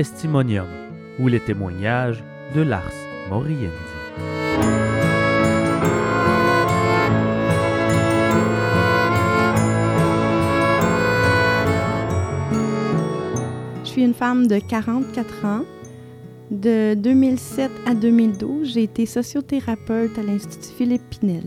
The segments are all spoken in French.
Testimonium ou les témoignages de Lars Moriendi. Je suis une femme de 44 ans. De 2007 à 2012, j'ai été sociothérapeute à l'Institut Philippe Pinel.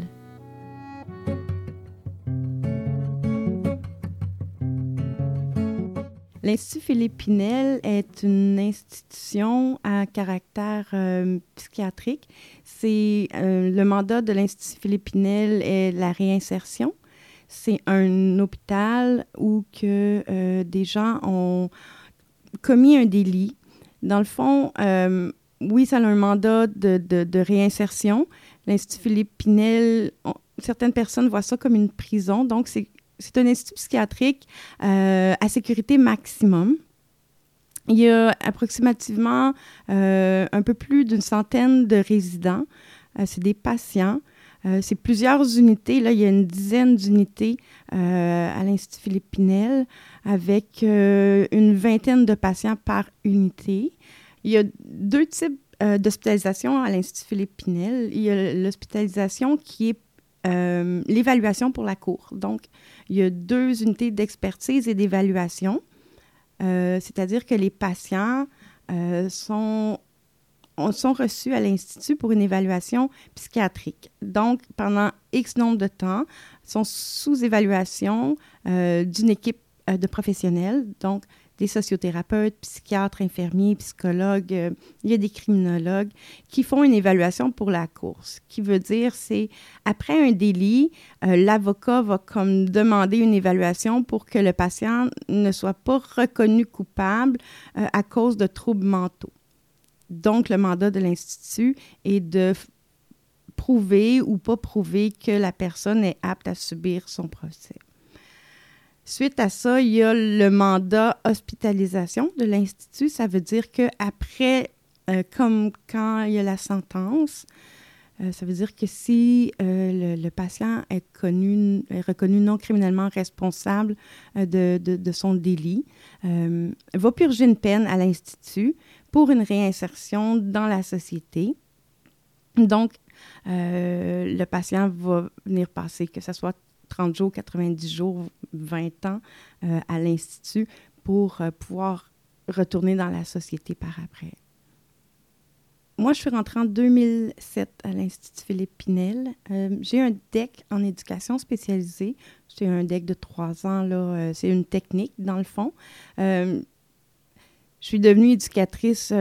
L'Institut Philippe Pinel est une institution à caractère euh, psychiatrique. Euh, le mandat de l'Institut Philippe Pinel est la réinsertion. C'est un hôpital où que euh, des gens ont commis un délit. Dans le fond, oui, ça a un mandat de réinsertion. L'Institut Philippe Pinel, certaines personnes voient ça comme une prison. Donc, c'est c'est un institut psychiatrique euh, à sécurité maximum. Il y a approximativement euh, un peu plus d'une centaine de résidents. Euh, c'est des patients. c'est plusieurs unités. Là, il y a une dizaine d'unités à l'Institut Philippe Pinel avec une vingtaine de patients par unité. Il y a deux types d'hospitalisation à l'Institut Philippe Pinel. Il y a l'hospitalisation qui est l'évaluation pour la cour. Donc, il y a deux unités d'expertise et d'évaluation, euh, c'est-à-dire que les patients euh, sont, sont reçus à l'Institut pour une évaluation psychiatrique. Donc, pendant X nombre de temps, sont sous évaluation euh, d'une équipe de professionnels. Donc, des sociothérapeutes, psychiatres, infirmiers, psychologues, euh, il y a des criminologues qui font une évaluation pour la course. Qui veut dire, c'est après un délit, euh, l'avocat va comme demander une évaluation pour que le patient ne soit pas reconnu coupable euh, à cause de troubles mentaux. Donc, le mandat de l'Institut est de prouver ou pas prouver que la personne est apte à subir son procès. Suite à ça, il y a le mandat hospitalisation de l'Institut. Ça veut dire qu'après, euh, comme quand il y a la sentence, euh, ça veut dire que si euh, le, patient est, connu, est reconnu non criminellement responsable de, de, son délit, va purger une peine à l'Institut pour une réinsertion dans la société. Donc, le patient va venir passer, que ce soit 30 jours, 90 jours, 20 ans euh, à l'Institut pour euh, pouvoir retourner dans la société par après. Moi, je suis rentrée en 2007 à l'Institut Philippe Pinel. Euh, j'ai un DEC en éducation spécialisée. C'est un DEC de trois ans. C'est une technique, dans le fond. je suis devenue éducatrice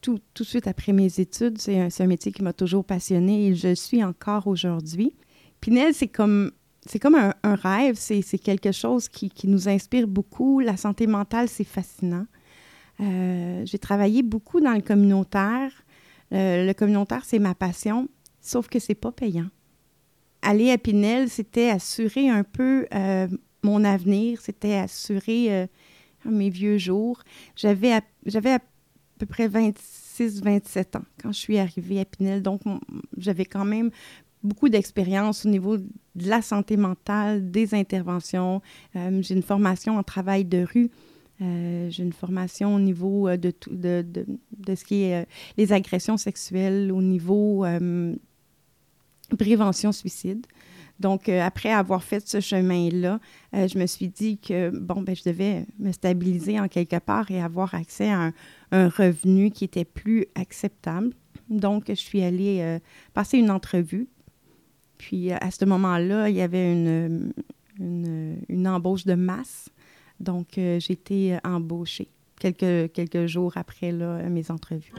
tout, tout, de suite après mes études. C'est un, métier qui m'a toujours passionnée et je suis encore aujourd'hui. Pinel, c'est comme c'est comme un, rêve, c'est quelque chose qui, nous inspire beaucoup. La santé mentale, c'est fascinant. Euh, j'ai travaillé beaucoup dans le communautaire. Euh, le communautaire, c'est ma passion, sauf que c'est pas payant. Aller à Pinel, c'était assurer un peu euh, mon avenir, c'était assurer mes vieux jours. J'avais à, à peu près 26-27 ans quand je suis arrivée à Pinel, donc j'avais quand même beaucoup d'expérience au niveau de la santé mentale, des interventions. Euh, j'ai une formation en travail de rue. Euh, j'ai une formation au niveau euh, de, tout, de, de, ce qui est les agressions sexuelles, au niveau prévention suicide. Donc, après avoir fait ce chemin-là, je me suis dit que, bon, ben, je devais me stabiliser en quelque part et avoir accès à un revenu qui était plus acceptable. Donc, je suis allée passer une entrevue puis à ce moment-là, il y avait une, embauche de masse. Donc, euh, j'ai été embauchée quelques, jours après mes entrevues.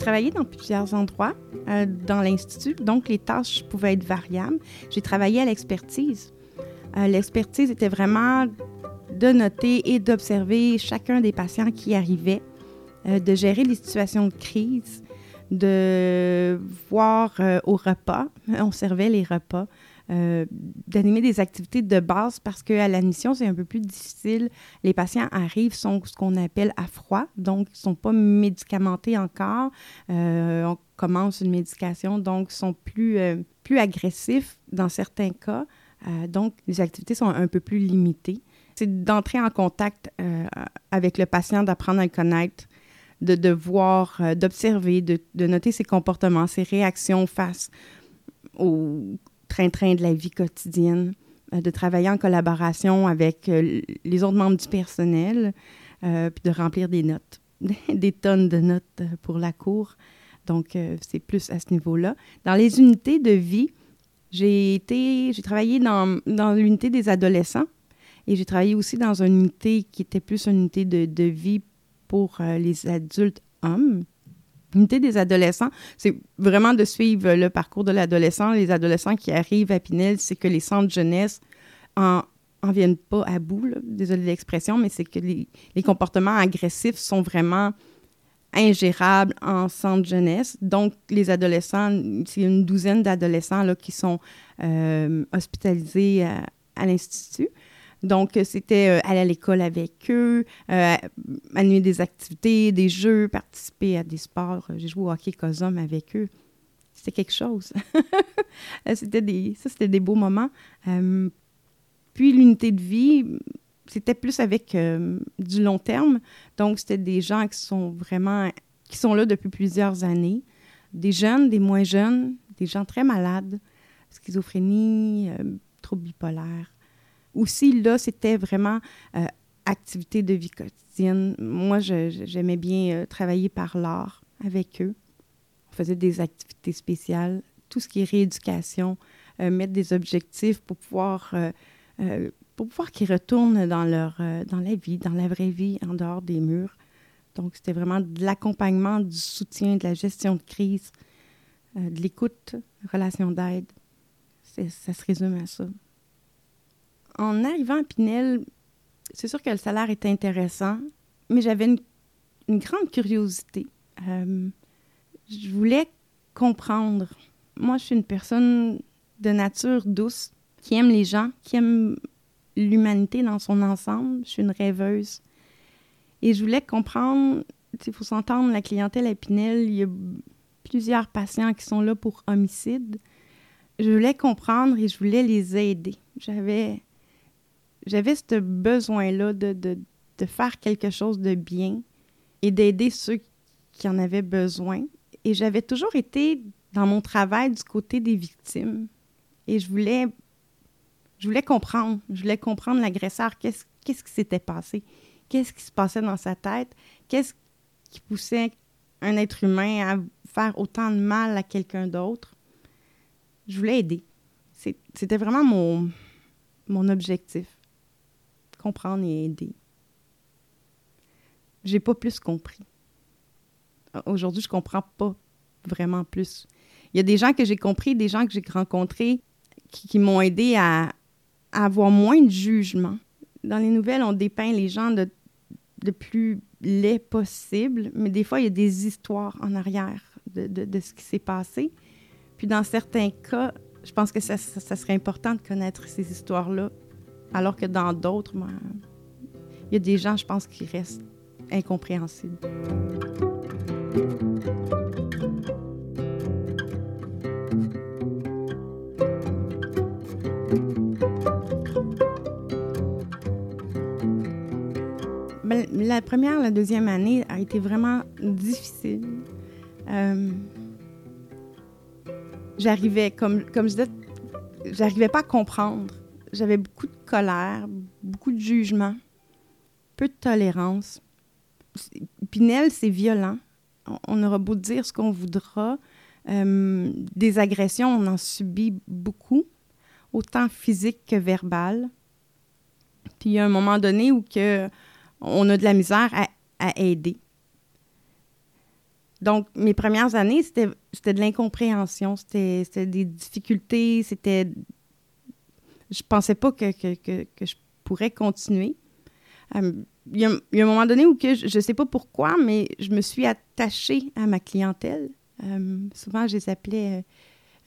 Travaillé dans plusieurs endroits. Euh, dans l'Institut. Donc, les tâches pouvaient être variables. J'ai travaillé à l'expertise. Euh, l'expertise était vraiment de noter et d'observer chacun des patients qui arrivaient, euh, de gérer les situations de crise, de voir au repas, on servait les repas, euh, d'animer des activités de base parce qu'à l'admission, c'est un peu plus difficile. Les patients arrivent, sont ce qu'on appelle à froid, donc ils ne sont pas médicamentés encore. Euh, on commence une médication, donc ils sont plus, plus agressifs dans certains cas. donc, les activités sont un peu plus limitées. C'est d'entrer en contact avec le patient, d'apprendre à le connaître, de, voir, euh, d'observer, de, noter ses comportements, ses réactions face au train-train de la vie quotidienne, euh, de travailler en collaboration avec euh, les autres membres du personnel, puis de remplir des notes, des tonnes de notes pour la cour. Donc, c'est plus à ce niveau-là. Dans les unités de vie, j'ai été, j'ai travaillé dans, l'unité des adolescents et j'ai travaillé aussi dans une unité qui était plus une unité de, vie pour euh, les adultes hommes. L'unité des adolescents, c'est vraiment de suivre le parcours de l'adolescent. Les adolescents qui arrivent à Pinel, c'est que les centres jeunesse en, en viennent pas à bout, désolé l'expression, mais c'est que les, comportements agressifs sont vraiment ingérables en centre jeunesse. Donc, les adolescents, c'est une douzaine d'adolescents qui sont euh, hospitalisés à l'Institut. Donc, c'était euh, aller à l'école avec eux, euh, animer des activités, des jeux, participer à des sports. J'ai joué au hockey COSOM avec eux. C'était quelque chose. c'était des, ça, c'était des beaux moments. Euh, puis, l'unité de vie, c'était plus avec du long terme. Donc, c'était des gens qui sont vraiment, qui sont là depuis plusieurs années. Des jeunes, des moins jeunes, des gens très malades, schizophrénie, troubles bipolaires aussi, là, c'était vraiment euh, activité de vie quotidienne. Moi, j'aimais bien euh, travailler par l'art avec eux. On faisait des activités spéciales, tout ce qui est rééducation, euh, mettre des objectifs pour pouvoir, pour pouvoir qu'ils retournent dans, leur, dans la vie, dans la vraie vie, en dehors des murs. Donc, c'était vraiment de l'accompagnement, du soutien, de la gestion de crise, de l'écoute, relation d'aide. Ça se résume à ça en arrivant à Pinel, c'est sûr que le salaire était intéressant, mais j'avais une, grande curiosité. Euh, je voulais comprendre. Moi, je suis une personne de nature douce, qui aime les gens, qui aime l'humanité dans son ensemble. Je suis une rêveuse. Et je voulais comprendre, il faut s'entendre, la clientèle à Pinel, il y a plusieurs patients qui sont là pour homicide. Je voulais comprendre et je voulais les aider. J'avais j'avais ce besoin-là de, de, de, faire quelque chose de bien et d'aider ceux qui en avaient besoin. Et j'avais toujours été dans mon travail du côté des victimes. Et je voulais, je voulais comprendre. Je voulais comprendre l'agresseur. Qu'est-ce, qu'est-ce qui s'était passé? Qu'est-ce qui se passait dans sa tête? Qu'est-ce qui poussait un être humain à faire autant de mal à quelqu'un d'autre? Je voulais aider. c'était vraiment mon, mon objectif comprendre et aider. J'ai pas plus compris. Aujourd'hui, je comprends pas vraiment plus. Il y a des gens que j'ai compris, des gens que j'ai rencontrés qui, m'ont aidé à, avoir moins de jugement. Dans les nouvelles, on dépeint les gens de, plus laid possible, mais des fois, il y a des histoires en arrière de, ce qui s'est passé. Puis dans certains cas, je pense que ça, ça serait important de connaître ces histoires-là alors que dans d'autres, ben, il y a des gens, je pense, qui restent incompréhensibles. Ben, la première, la deuxième année a été vraiment difficile. Euh, j'arrivais, comme, comme je disais, j'arrivais pas à comprendre j'avais beaucoup de colère, beaucoup de jugement, peu de tolérance. Pinel, c'est violent. On aura beau dire ce qu'on voudra. Euh, des agressions, on en subit beaucoup, autant physiques que verbales. Puis il y a un moment donné où que on a de la misère à, à aider. Donc, mes premières années, c'était de l'incompréhension, c'était des difficultés, c'était je pensais pas que, que, que, je pourrais continuer. Euh, il, y a, un moment donné où que je ne sais pas pourquoi, mais je me suis attachée à ma clientèle. Euh, souvent, je les appelais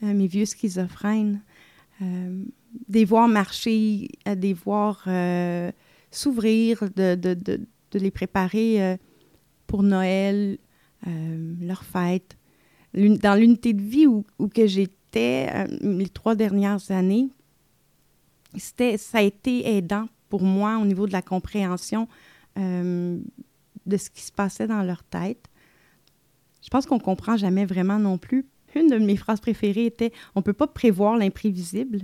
euh, mes vieux schizophrènes. euh, des voir marcher, des voir euh, s'ouvrir, de, de, de, les préparer euh, pour Noël, leur fête. Dans l'unité de vie où, où que j'étais les trois dernières années, c'était, ça a été aidant pour moi au niveau de la compréhension de ce qui se passait dans leur tête. Je pense qu'on comprend jamais vraiment non plus une de mes phrases préférées était On ne peut pas prévoir l'imprévisible.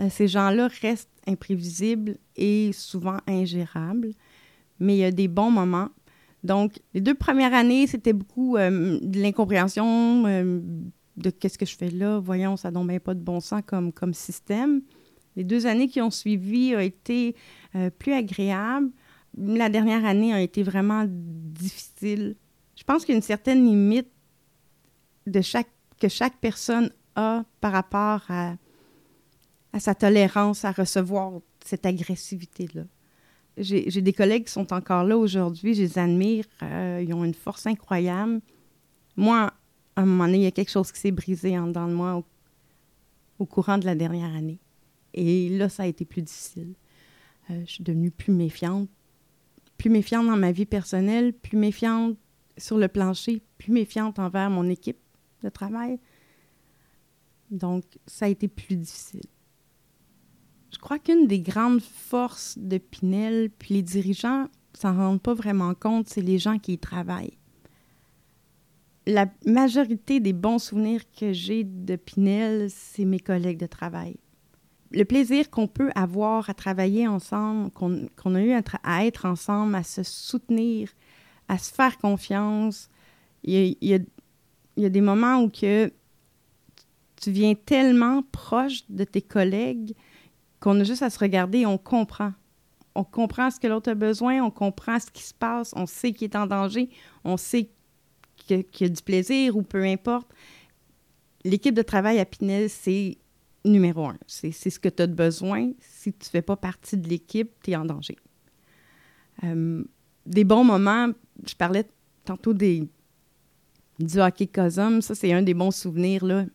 Euh, ces gens-là restent imprévisibles et souvent ingérables, mais il y a des bons moments. Donc, les deux premières années, c'était beaucoup euh, de l'incompréhension euh, de qu'est-ce que je fais là? Voyons, ça n'a pas de bon sens comme, comme système. Les deux années qui ont suivi ont été plus agréables. La dernière année a été vraiment difficile. Je pense qu'il y a une certaine limite que chaque personne a par rapport à, sa tolérance à recevoir cette agressivité-là. J'ai des collègues qui sont encore là aujourd'hui, je les admire, euh, ils ont une force incroyable. Moi, à un moment donné, il y a quelque chose qui s'est brisé en dedans de moi au, courant de la dernière année. Et là, ça a été plus difficile. Euh, je suis devenue plus méfiante, plus méfiante dans ma vie personnelle, plus méfiante sur le plancher, plus méfiante envers mon équipe de travail. Donc, ça a été plus difficile. Je crois qu'une des grandes forces de Pinel, puis les dirigeants s'en rendent pas vraiment compte, c'est les gens qui y travaillent. La majorité des bons souvenirs que j'ai de Pinel, c'est mes collègues de travail. Le plaisir qu'on peut avoir à travailler ensemble, qu'on a eu à, être ensemble, à se soutenir, à se faire confiance. Il y a, il y a des moments où que tu viens tellement proche de tes collègues qu'on a juste à se regarder on comprend. On comprend ce que l'autre a besoin, on comprend ce qui se passe, on sait qu'il est en danger, on sait qu'il y a du plaisir ou peu importe. L'équipe de travail à Pinel, c'est numéro un. C'est ce que tu as besoin. Si tu ne fais pas partie de l'équipe, tu es en danger. Euh, des bons moments, je parlais tantôt des, du hockey Cosum. Ça, c'est un des bons souvenirs. Là.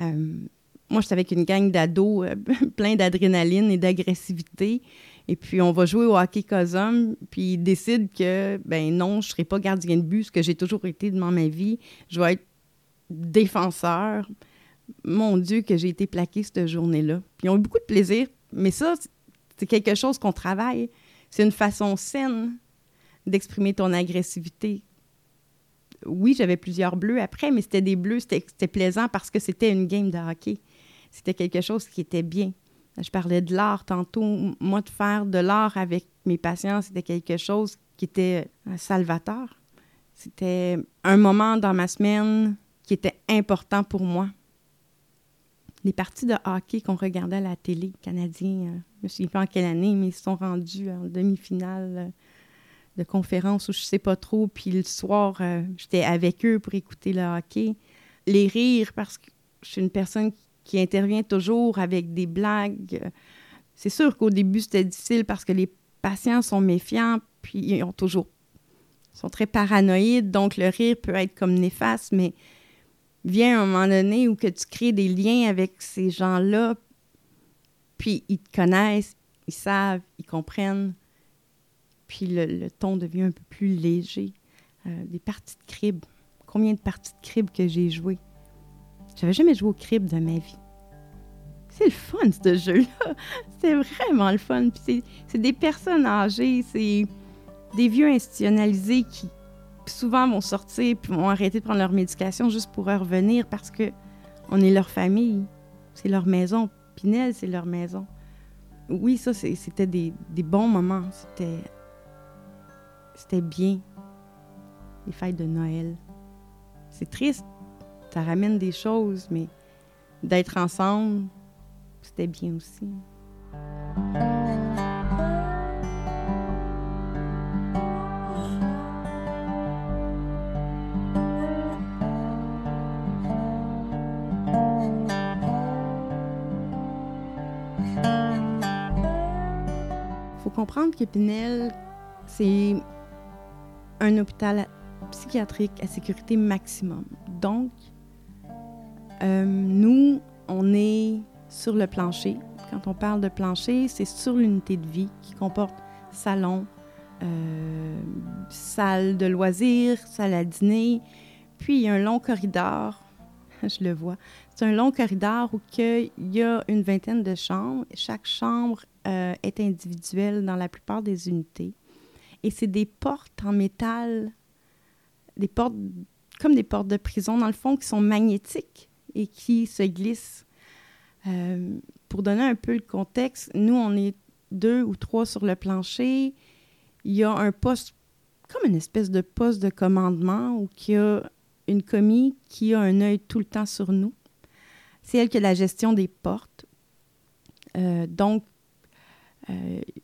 Euh, moi, j'étais avec une gang d'ados euh, plein d'adrénaline et d'agressivité. Et puis, on va jouer au hockey Cosum, puis ils décident que, ben non, je ne serai pas gardien de but, ce que j'ai toujours été dans ma vie. Je vais être défenseur. Mon Dieu, que j'ai été plaqué cette journée-là. Puis, ils ont eu beaucoup de plaisir. Mais ça, c'est quelque chose qu'on travaille. C'est une façon saine d'exprimer ton agressivité oui, j'avais plusieurs bleus après, mais c'était des bleus, c'était plaisant parce que c'était une game de hockey. C'était quelque chose qui était bien. Je parlais de l'art tantôt. Moi, de faire de l'art avec mes patients, c'était quelque chose qui était salvateur. C'était un moment dans ma semaine qui était important pour moi. Les parties de hockey qu'on regardait à la télé canadien, euh, je ne souviens pas en quelle année, mais ils se sont rendus en demi-finale euh, de conférences où je sais pas trop, puis le soir, euh, j'étais avec eux pour écouter le hockey. Les rires, parce que je suis une personne qui intervient toujours avec des blagues. C'est sûr qu'au début, c'était difficile parce que les patients sont méfiants, puis ils ont toujours sont très paranoïdes, donc le rire peut être comme néfaste, mais vient un moment donné où que tu crées des liens avec ces gens-là, puis ils te connaissent, ils savent, ils comprennent puis le, ton devient un peu plus léger. Euh, des parties de crib. Combien de parties de crib que j'ai joué? J'avais jamais joué au crib de ma vie. C'est le fun, ce jeu-là. C'est vraiment le fun. Puis c'est des personnes âgées, c'est des vieux institutionnalisés qui souvent vont sortir puis vont arrêter de prendre leur médication juste pour revenir parce que on est leur famille. C'est leur maison. Pinel, c'est leur maison. Oui, ça, c'était des, bons moments. C'était c'était bien, les fêtes de Noël. C'est triste, ça ramène des choses, mais d'être ensemble, c'était bien aussi. Faut comprendre que Pinel, c'est un hôpital psychiatrique à sécurité maximum. Donc, euh, nous, on est sur le plancher. Quand on parle de plancher, c'est sur l'unité de vie qui comporte salon, euh, salle de loisirs, salle à dîner, puis il y a un long corridor, je le vois, c'est un long corridor où il y a une vingtaine de chambres. Chaque chambre euh, est individuelle dans la plupart des unités. Et c'est des portes en métal, des portes comme des portes de prison, dans le fond, qui sont magnétiques et qui se glissent. Euh, pour donner un peu le contexte, nous, on est deux ou trois sur le plancher. Il y a un poste, comme une espèce de poste de commandement, où il y a une commis qui a un œil tout le temps sur nous. C'est elle qui a la gestion des portes. Euh, donc,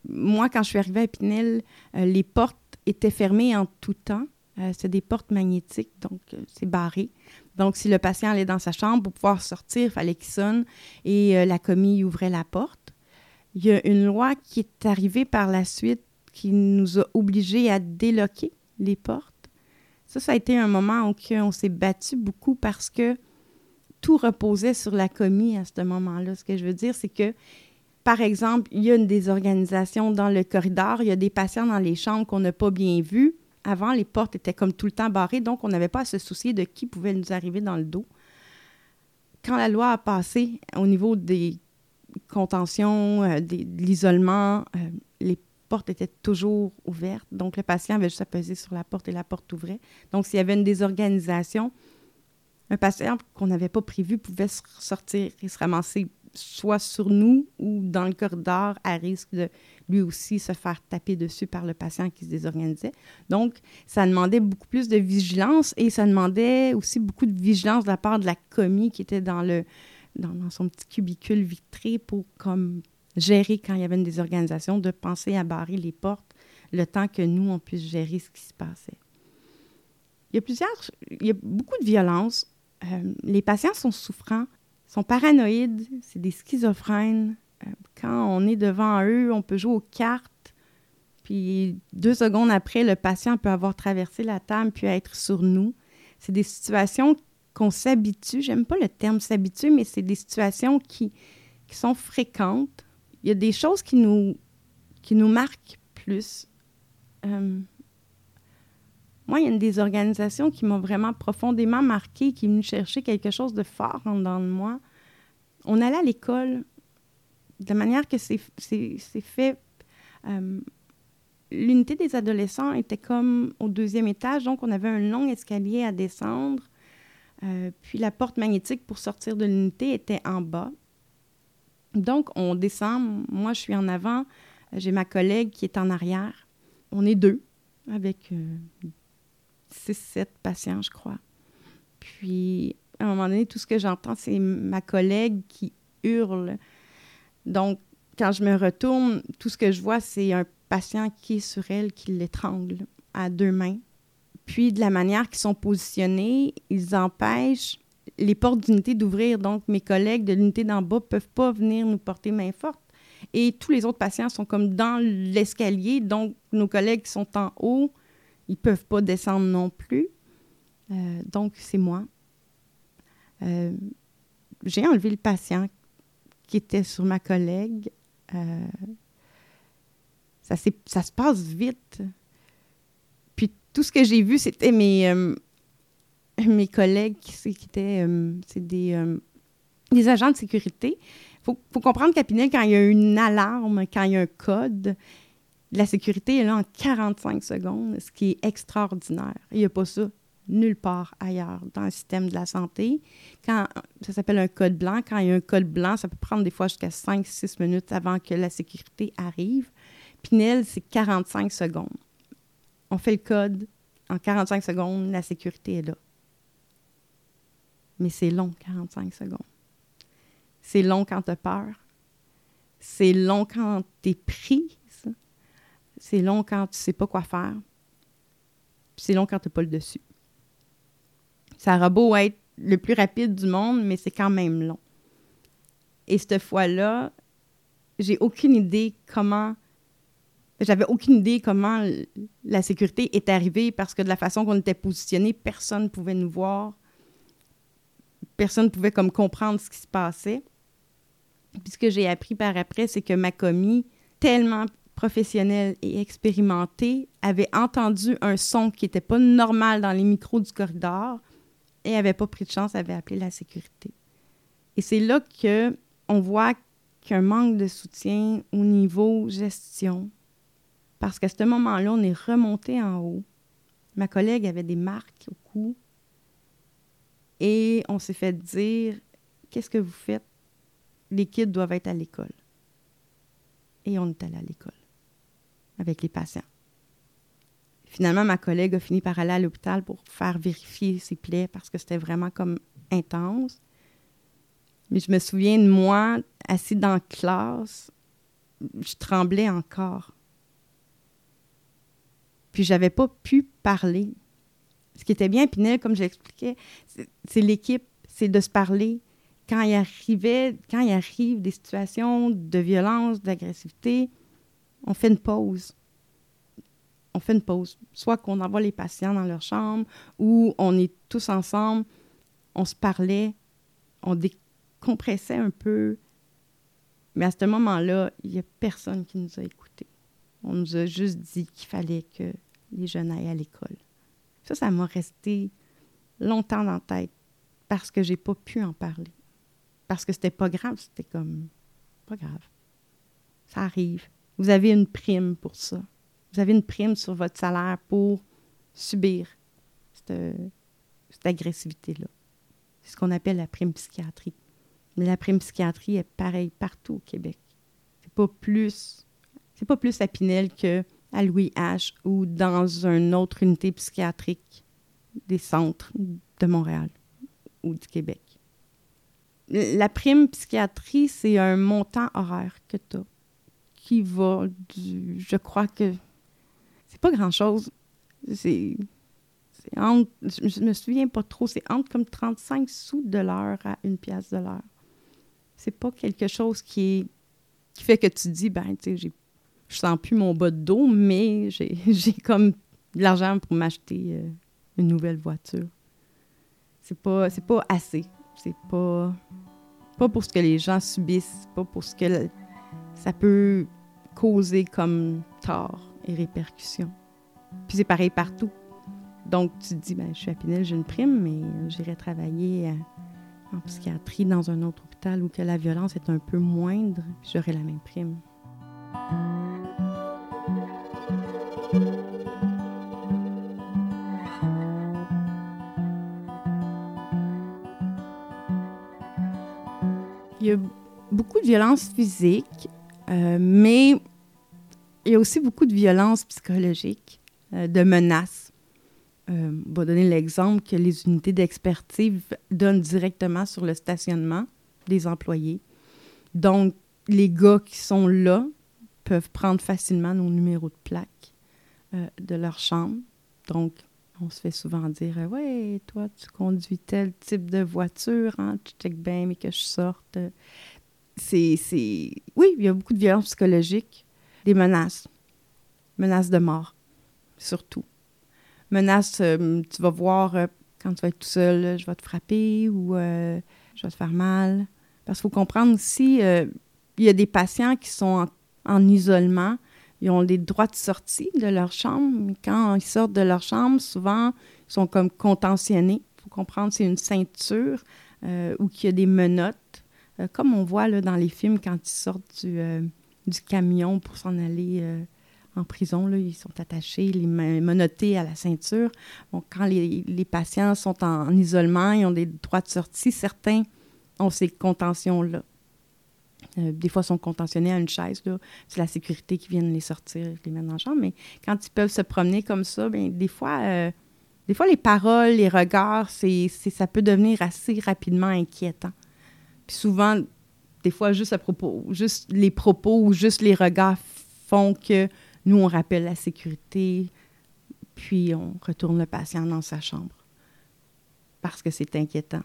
moi, quand je suis arrivée à Épinel, les portes étaient fermées en tout temps. Euh, c'est des portes magnétiques, donc euh, c'est barré. Donc, si le patient allait dans sa chambre pour pouvoir sortir, il fallait qu'il sonne et euh, la commis ouvrait la porte. Il y a une loi qui est arrivée par la suite qui nous a obligés à déloquer les portes. Ça, ça a été un moment où on s'est battu beaucoup parce que tout reposait sur la commis à ce moment-là. Ce que je veux dire, c'est que, par exemple, il y a une désorganisation dans le corridor, il y a des patients dans les chambres qu'on n'a pas bien vus avant, les portes étaient comme tout le temps barrées, donc on n'avait pas à se soucier de qui pouvait nous arriver dans le dos. Quand la loi a passé au niveau des contentions, euh, de l'isolement, euh, les portes étaient toujours ouvertes. Donc, le patient avait juste à peser sur la porte et la porte ouvrait. Donc, s'il y avait une désorganisation, un patient qu'on n'avait pas prévu pouvait sortir et se ramasser soit sur nous ou dans le corridor à risque de lui aussi se faire taper dessus par le patient qui se désorganisait. Donc, ça demandait beaucoup plus de vigilance et ça demandait aussi beaucoup de vigilance de la part de la commis qui était dans, le, dans, son petit cubicule vitré pour comme gérer quand il y avait une désorganisation, de penser à barrer les portes le temps que nous, on puisse gérer ce qui se passait. Il y a plusieurs, il y a beaucoup de violence. Euh, les patients sont souffrants, sont paranoïdes, c'est des schizophrènes, euh, quand on est devant eux, on peut jouer aux cartes, puis deux secondes après, le patient peut avoir traversé la table puis être sur nous. C'est des situations qu'on s'habitue. J'aime pas le terme s'habitue, mais c'est des situations qui, sont fréquentes. Il y a des choses qui nous, qui nous marquent plus. Euh, moi, il y a une des organisations qui m'ont vraiment profondément marqué, qui est venue chercher quelque chose de fort en dedans de moi. On allait à l'école, de manière que c'est fait, euh, l'unité des adolescents était comme au deuxième étage, donc on avait un long escalier à descendre. Euh, puis la porte magnétique pour sortir de l'unité était en bas. Donc on descend, moi je suis en avant, j'ai ma collègue qui est en arrière. On est deux avec euh, six, sept patients, je crois. Puis à un moment donné, tout ce que j'entends, c'est ma collègue qui hurle donc, quand je me retourne, tout ce que je vois, c'est un patient qui est sur elle, qui l'étrangle à deux mains. Puis, de la manière qu'ils sont positionnés, ils empêchent les portes d'unité d'ouvrir. Donc, mes collègues de l'unité d'en bas ne peuvent pas venir nous porter main forte. Et tous les autres patients sont comme dans l'escalier. Donc, nos collègues qui sont en haut, ils peuvent pas descendre non plus. Euh, donc, c'est moi. Euh, j'ai enlevé le patient qui était sur ma collègue. Euh, ça, se passe vite. Puis tout ce que j'ai vu, c'était mes, mes collègues qui, étaient des, des, agents de sécurité. Il faut, faut, comprendre qu'à Pinel, quand il y a une alarme, quand il y a un code, la sécurité est là en 45 secondes, ce qui est extraordinaire. Il n'y a pas ça nulle part ailleurs dans le système de la santé. Quand ça s'appelle un code blanc, quand il y a un code blanc, ça peut prendre des fois jusqu'à 5-6 minutes avant que la sécurité arrive. Pinel, c'est 45 secondes. On fait le code, en 45 secondes, la sécurité est là. Mais c'est long, 45 secondes. C'est long quand tu as peur. C'est long quand tu es pris. C'est long quand tu sais pas quoi faire. c'est long quand tu n'as pas le dessus. Ça aura beau être le plus rapide du monde, mais c'est quand même long. Et cette fois-là, j'ai aucune idée comment. J'avais aucune idée comment la sécurité est arrivée parce que de la façon qu'on était positionné, personne ne pouvait nous voir. Personne ne pouvait comprendre ce qui se passait. Puis ce que j'ai appris par après, c'est que ma commis, tellement professionnelle et expérimentée, avait entendu un son qui n'était pas normal dans les micros du corridor et n'avait pas pris de chance, avait appelé la sécurité. Et c'est là que on voit qu'un manque de soutien au niveau gestion, parce qu'à ce moment-là, on est remonté en haut. Ma collègue avait des marques au cou et on s'est fait dire Qu'est-ce que vous faites? Les kids doivent être à l'école. Et on est allé à l'école avec les patients. Finalement, ma collègue a fini par aller à l'hôpital pour faire vérifier ses plaies parce que c'était vraiment comme intense. Mais je me souviens de moi, assis dans la classe, je tremblais encore. Puis j'avais pas pu parler. Ce qui était bien, Pinel, comme j'expliquais, c'est l'équipe, c'est de se parler. Quand il arrivait, quand il arrive des situations de violence, d'agressivité, on fait une pause. On fait une pause. Soit qu'on envoie les patients dans leur chambre ou on est tous ensemble, on se parlait, on décompressait un peu. Mais à ce moment-là, il n'y a personne qui nous a écoutés. On nous a juste dit qu'il fallait que les jeunes aillent à l'école. Ça, ça m'a resté longtemps dans la tête parce que j'ai pas pu en parler. Parce que c'était pas grave, c'était comme pas grave. Ça arrive. Vous avez une prime pour ça. Vous avez une prime sur votre salaire pour subir cette, agressivité-là. C'est ce qu'on appelle la prime psychiatrie. Mais la prime psychiatrie est pareille partout au Québec. C'est pas plus, c'est pas plus à Pinel que à Louis H ou dans une autre unité psychiatrique des centres de Montréal ou du Québec. La prime psychiatrie, c'est un montant horaire que tu as qui va du. Je crois que c'est pas grand-chose. C'est. Entre, je me souviens pas trop, c'est entre comme 35 sous de l'heure à une pièce de l'heure. C'est pas quelque chose qui est qui fait que tu dis, ben, tu sais, je sens plus mon bas de dos, mais j'ai comme de l'argent pour m'acheter euh, une nouvelle voiture. C'est pas, c'est pas assez. C'est pas, pas pour ce que les gens subissent, pas pour ce que ça peut causer comme tort et répercussions. Puis c'est pareil partout. Donc tu te dis, ben, je suis à Pinel, j'ai une prime, mais j'irai travailler en psychiatrie dans un autre hôpital où que la violence est un peu moindre, j'aurai la même prime. Il y a beaucoup de violence physique, euh, mais il y a aussi beaucoup de violence psychologique, euh, de menaces. Euh, on va donner l'exemple que les unités d'expertise donnent directement sur le stationnement des employés. Donc, les gars qui sont là peuvent prendre facilement nos numéros de plaque de leur chambre. Donc, on se fait souvent dire Ouais, toi, tu conduis tel type de voiture, hein, tu check bien, mais que je sorte c'est, Oui, il y a beaucoup de violence psychologique, des menaces. Menaces de mort, surtout. Menaces, euh, tu vas voir euh, quand tu vas être tout seul, je vais te frapper ou euh, je vais te faire mal. Parce qu'il faut comprendre aussi, il y a des patients qui sont en, isolement, ils ont des droits de sortie de leur chambre, mais quand ils sortent de leur chambre, souvent, ils sont comme contentionnés. Il faut comprendre, c'est une ceinture ou qu'il y a des menottes euh, comme on voit dans les films quand ils sortent du, euh, camion pour s'en aller euh, en prison, là, ils sont attachés, les menottés à la ceinture. quand les, patients sont en, isolement, ils ont des droits de sortie, certains ont ces contentions-là. des fois, ils sont contentionnés à une chaise. C'est la sécurité qui vient les sortir, les mettre la chambre. Mais quand ils peuvent se promener comme ça, bien, des fois, des fois, les paroles, les regards, c'est, ça peut devenir assez rapidement inquiétant. Puis souvent, des fois, juste à propos, juste les propos ou juste les regards font que nous, on rappelle la sécurité, puis on retourne le patient dans sa chambre parce que c'est inquiétant.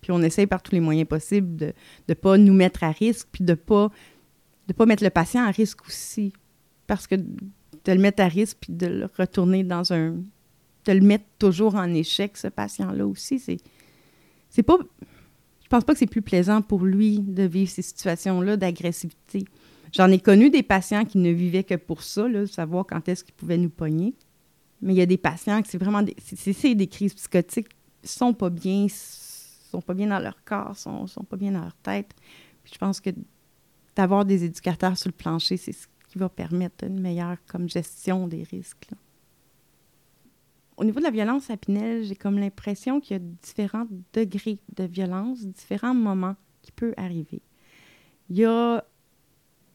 Puis on essaye par tous les moyens possibles de ne pas nous mettre à risque, puis de ne pas, de pas mettre le patient à risque aussi. Parce que de le mettre à risque, puis de le retourner dans un... de le mettre toujours en échec, ce patient-là aussi, c'est... C'est pas pense pas que c'est plus plaisant pour lui de vivre ces situations-là d'agressivité. J'en ai connu des patients qui ne vivaient que pour ça, là, savoir quand est-ce qu'ils pouvaient nous pogner. Mais il y a des patients qui c'est vraiment des, c'est, des crises psychotiques, sont pas bien, sont pas bien dans leur corps, sont, sont pas bien dans leur tête. Je pense que d'avoir des éducateurs sur le plancher, c'est ce qui va permettre une meilleure comme gestion des risques. Au niveau de la violence à Pinel, j'ai comme l'impression qu'il y a différents degrés de violence, différents moments qui peuvent arriver. Il y a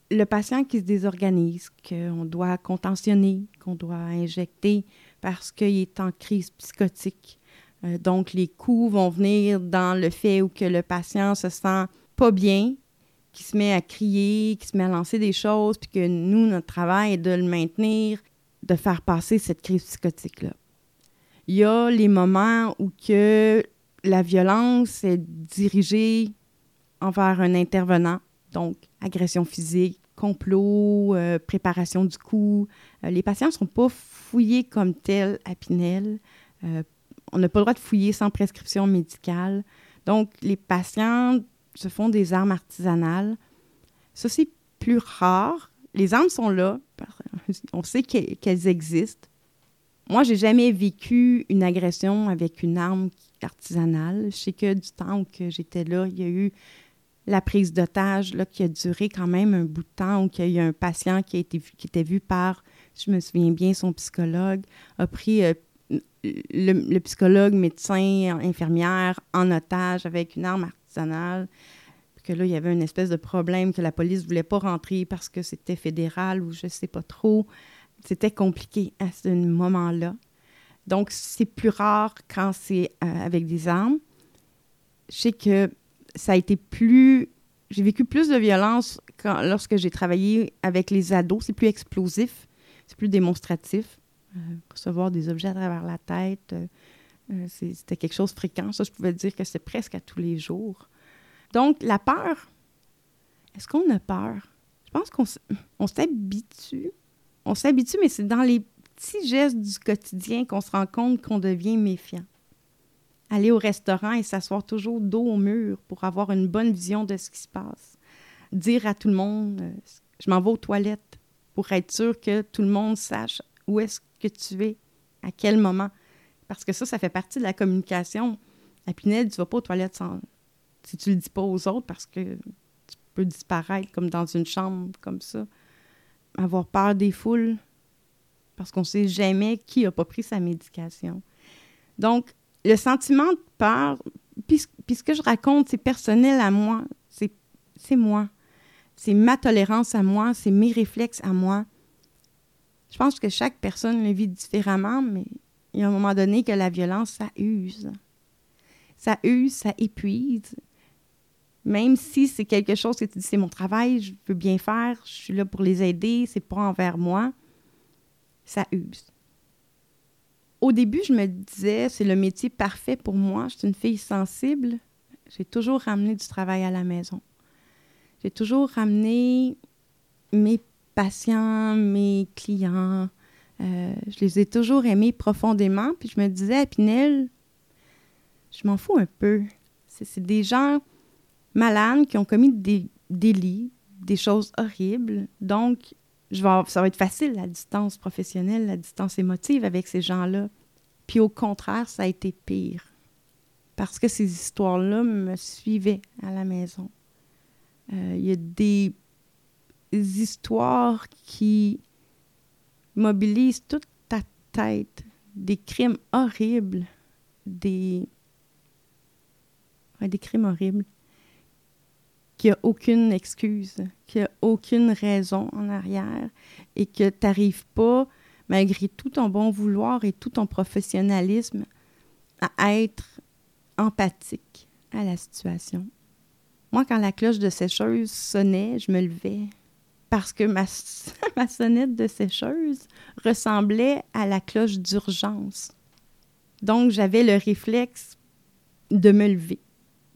le patient qui se désorganise, qu'on doit contentionner, qu'on doit injecter parce qu'il est en crise psychotique. Euh, donc, les coups vont venir dans le fait où que le patient se sent pas bien, qui se met à crier, qui se met à lancer des choses, puis que nous, notre travail est de le maintenir, de faire passer cette crise psychotique-là. Il y a les moments où que la violence est dirigée envers un intervenant, donc agression physique, complot, euh, préparation du coup. Euh, les patients ne sont pas fouillés comme tels à Pinel. Euh, on n'a pas le droit de fouiller sans prescription médicale. Donc, les patients se font des armes artisanales. Ça, c'est plus rare. Les armes sont là. On sait qu'elles existent. Moi, j'ai jamais vécu une agression avec une arme artisanale. Je sais que du temps que j'étais là, il y a eu la prise d'otage qui a duré quand même un bout de temps, où il y a eu un patient qui, a été, était vu par, je me souviens bien, son psychologue, a pris euh, le, psychologue, médecin, infirmière en otage avec une arme artisanale. Que là, il y avait une espèce de problème que la police ne voulait pas rentrer parce que c'était fédéral ou je ne sais pas trop. C'était compliqué à ce moment-là. Donc, c'est plus rare quand c'est euh, avec des armes. Je sais que ça a été plus. J'ai vécu plus de violence quand, lorsque j'ai travaillé avec les ados. C'est plus explosif, c'est plus démonstratif. Euh, recevoir des objets à travers la tête, euh, c'était quelque chose de fréquent. Ça, je pouvais dire que c'est presque à tous les jours. Donc, la peur, est-ce qu'on a peur? Je pense qu'on s'habitue. On s'habitue, mais c'est dans les petits gestes du quotidien qu'on se rend compte qu'on devient méfiant aller au restaurant et s'asseoir toujours dos au mur pour avoir une bonne vision de ce qui se passe. Dire à tout le monde, euh, je m'en vais aux toilettes pour être sûr que tout le monde sache où est-ce que tu es, à quel moment. Parce que ça, ça fait partie de la communication. À Pinel, tu vas pas aux toilettes si tu le dis pas aux autres parce que tu peux disparaître comme dans une chambre comme ça. Avoir peur des foules parce qu'on sait jamais qui a pas pris sa médication. Donc, le sentiment de peur, puis, ce que je raconte, c'est personnel à moi. C'est moi. C'est ma tolérance à moi, c'est mes réflexes à moi. Je pense que chaque personne le vit différemment, mais il y a un moment donné que la violence, ça use. Ça use, ça épuise. Même si c'est quelque chose que tu dis, c'est mon travail, je veux bien faire, je suis là pour les aider, c'est pas envers moi, ça use au début, je me disais, c'est le métier parfait pour moi. Je suis une fille sensible. J'ai toujours ramené du travail à la maison. J'ai toujours ramené mes patients, mes clients. Euh, je les ai toujours aimés profondément. Puis je me disais, à Pinel, je m'en fous un peu. C'est des gens malades qui ont commis des délits, des choses horribles. Donc, je vais, ça va être facile, la distance professionnelle, la distance émotive avec ces gens-là. Puis au contraire, ça a été pire. Parce que ces histoires-là me suivaient à la maison. Euh, il y a des histoires qui mobilisent toute ta tête, des crimes horribles, des, des crimes horribles qu'il n'y a aucune excuse, qu'il n'y a aucune raison en arrière et que tu n'arrives pas, malgré tout ton bon vouloir et tout ton professionnalisme, à être empathique à la situation. Moi, quand la cloche de sécheuse sonnait, je me levais parce que ma, sonnette de sécheuse ressemblait à la cloche d'urgence. Donc, j'avais le réflexe de me lever.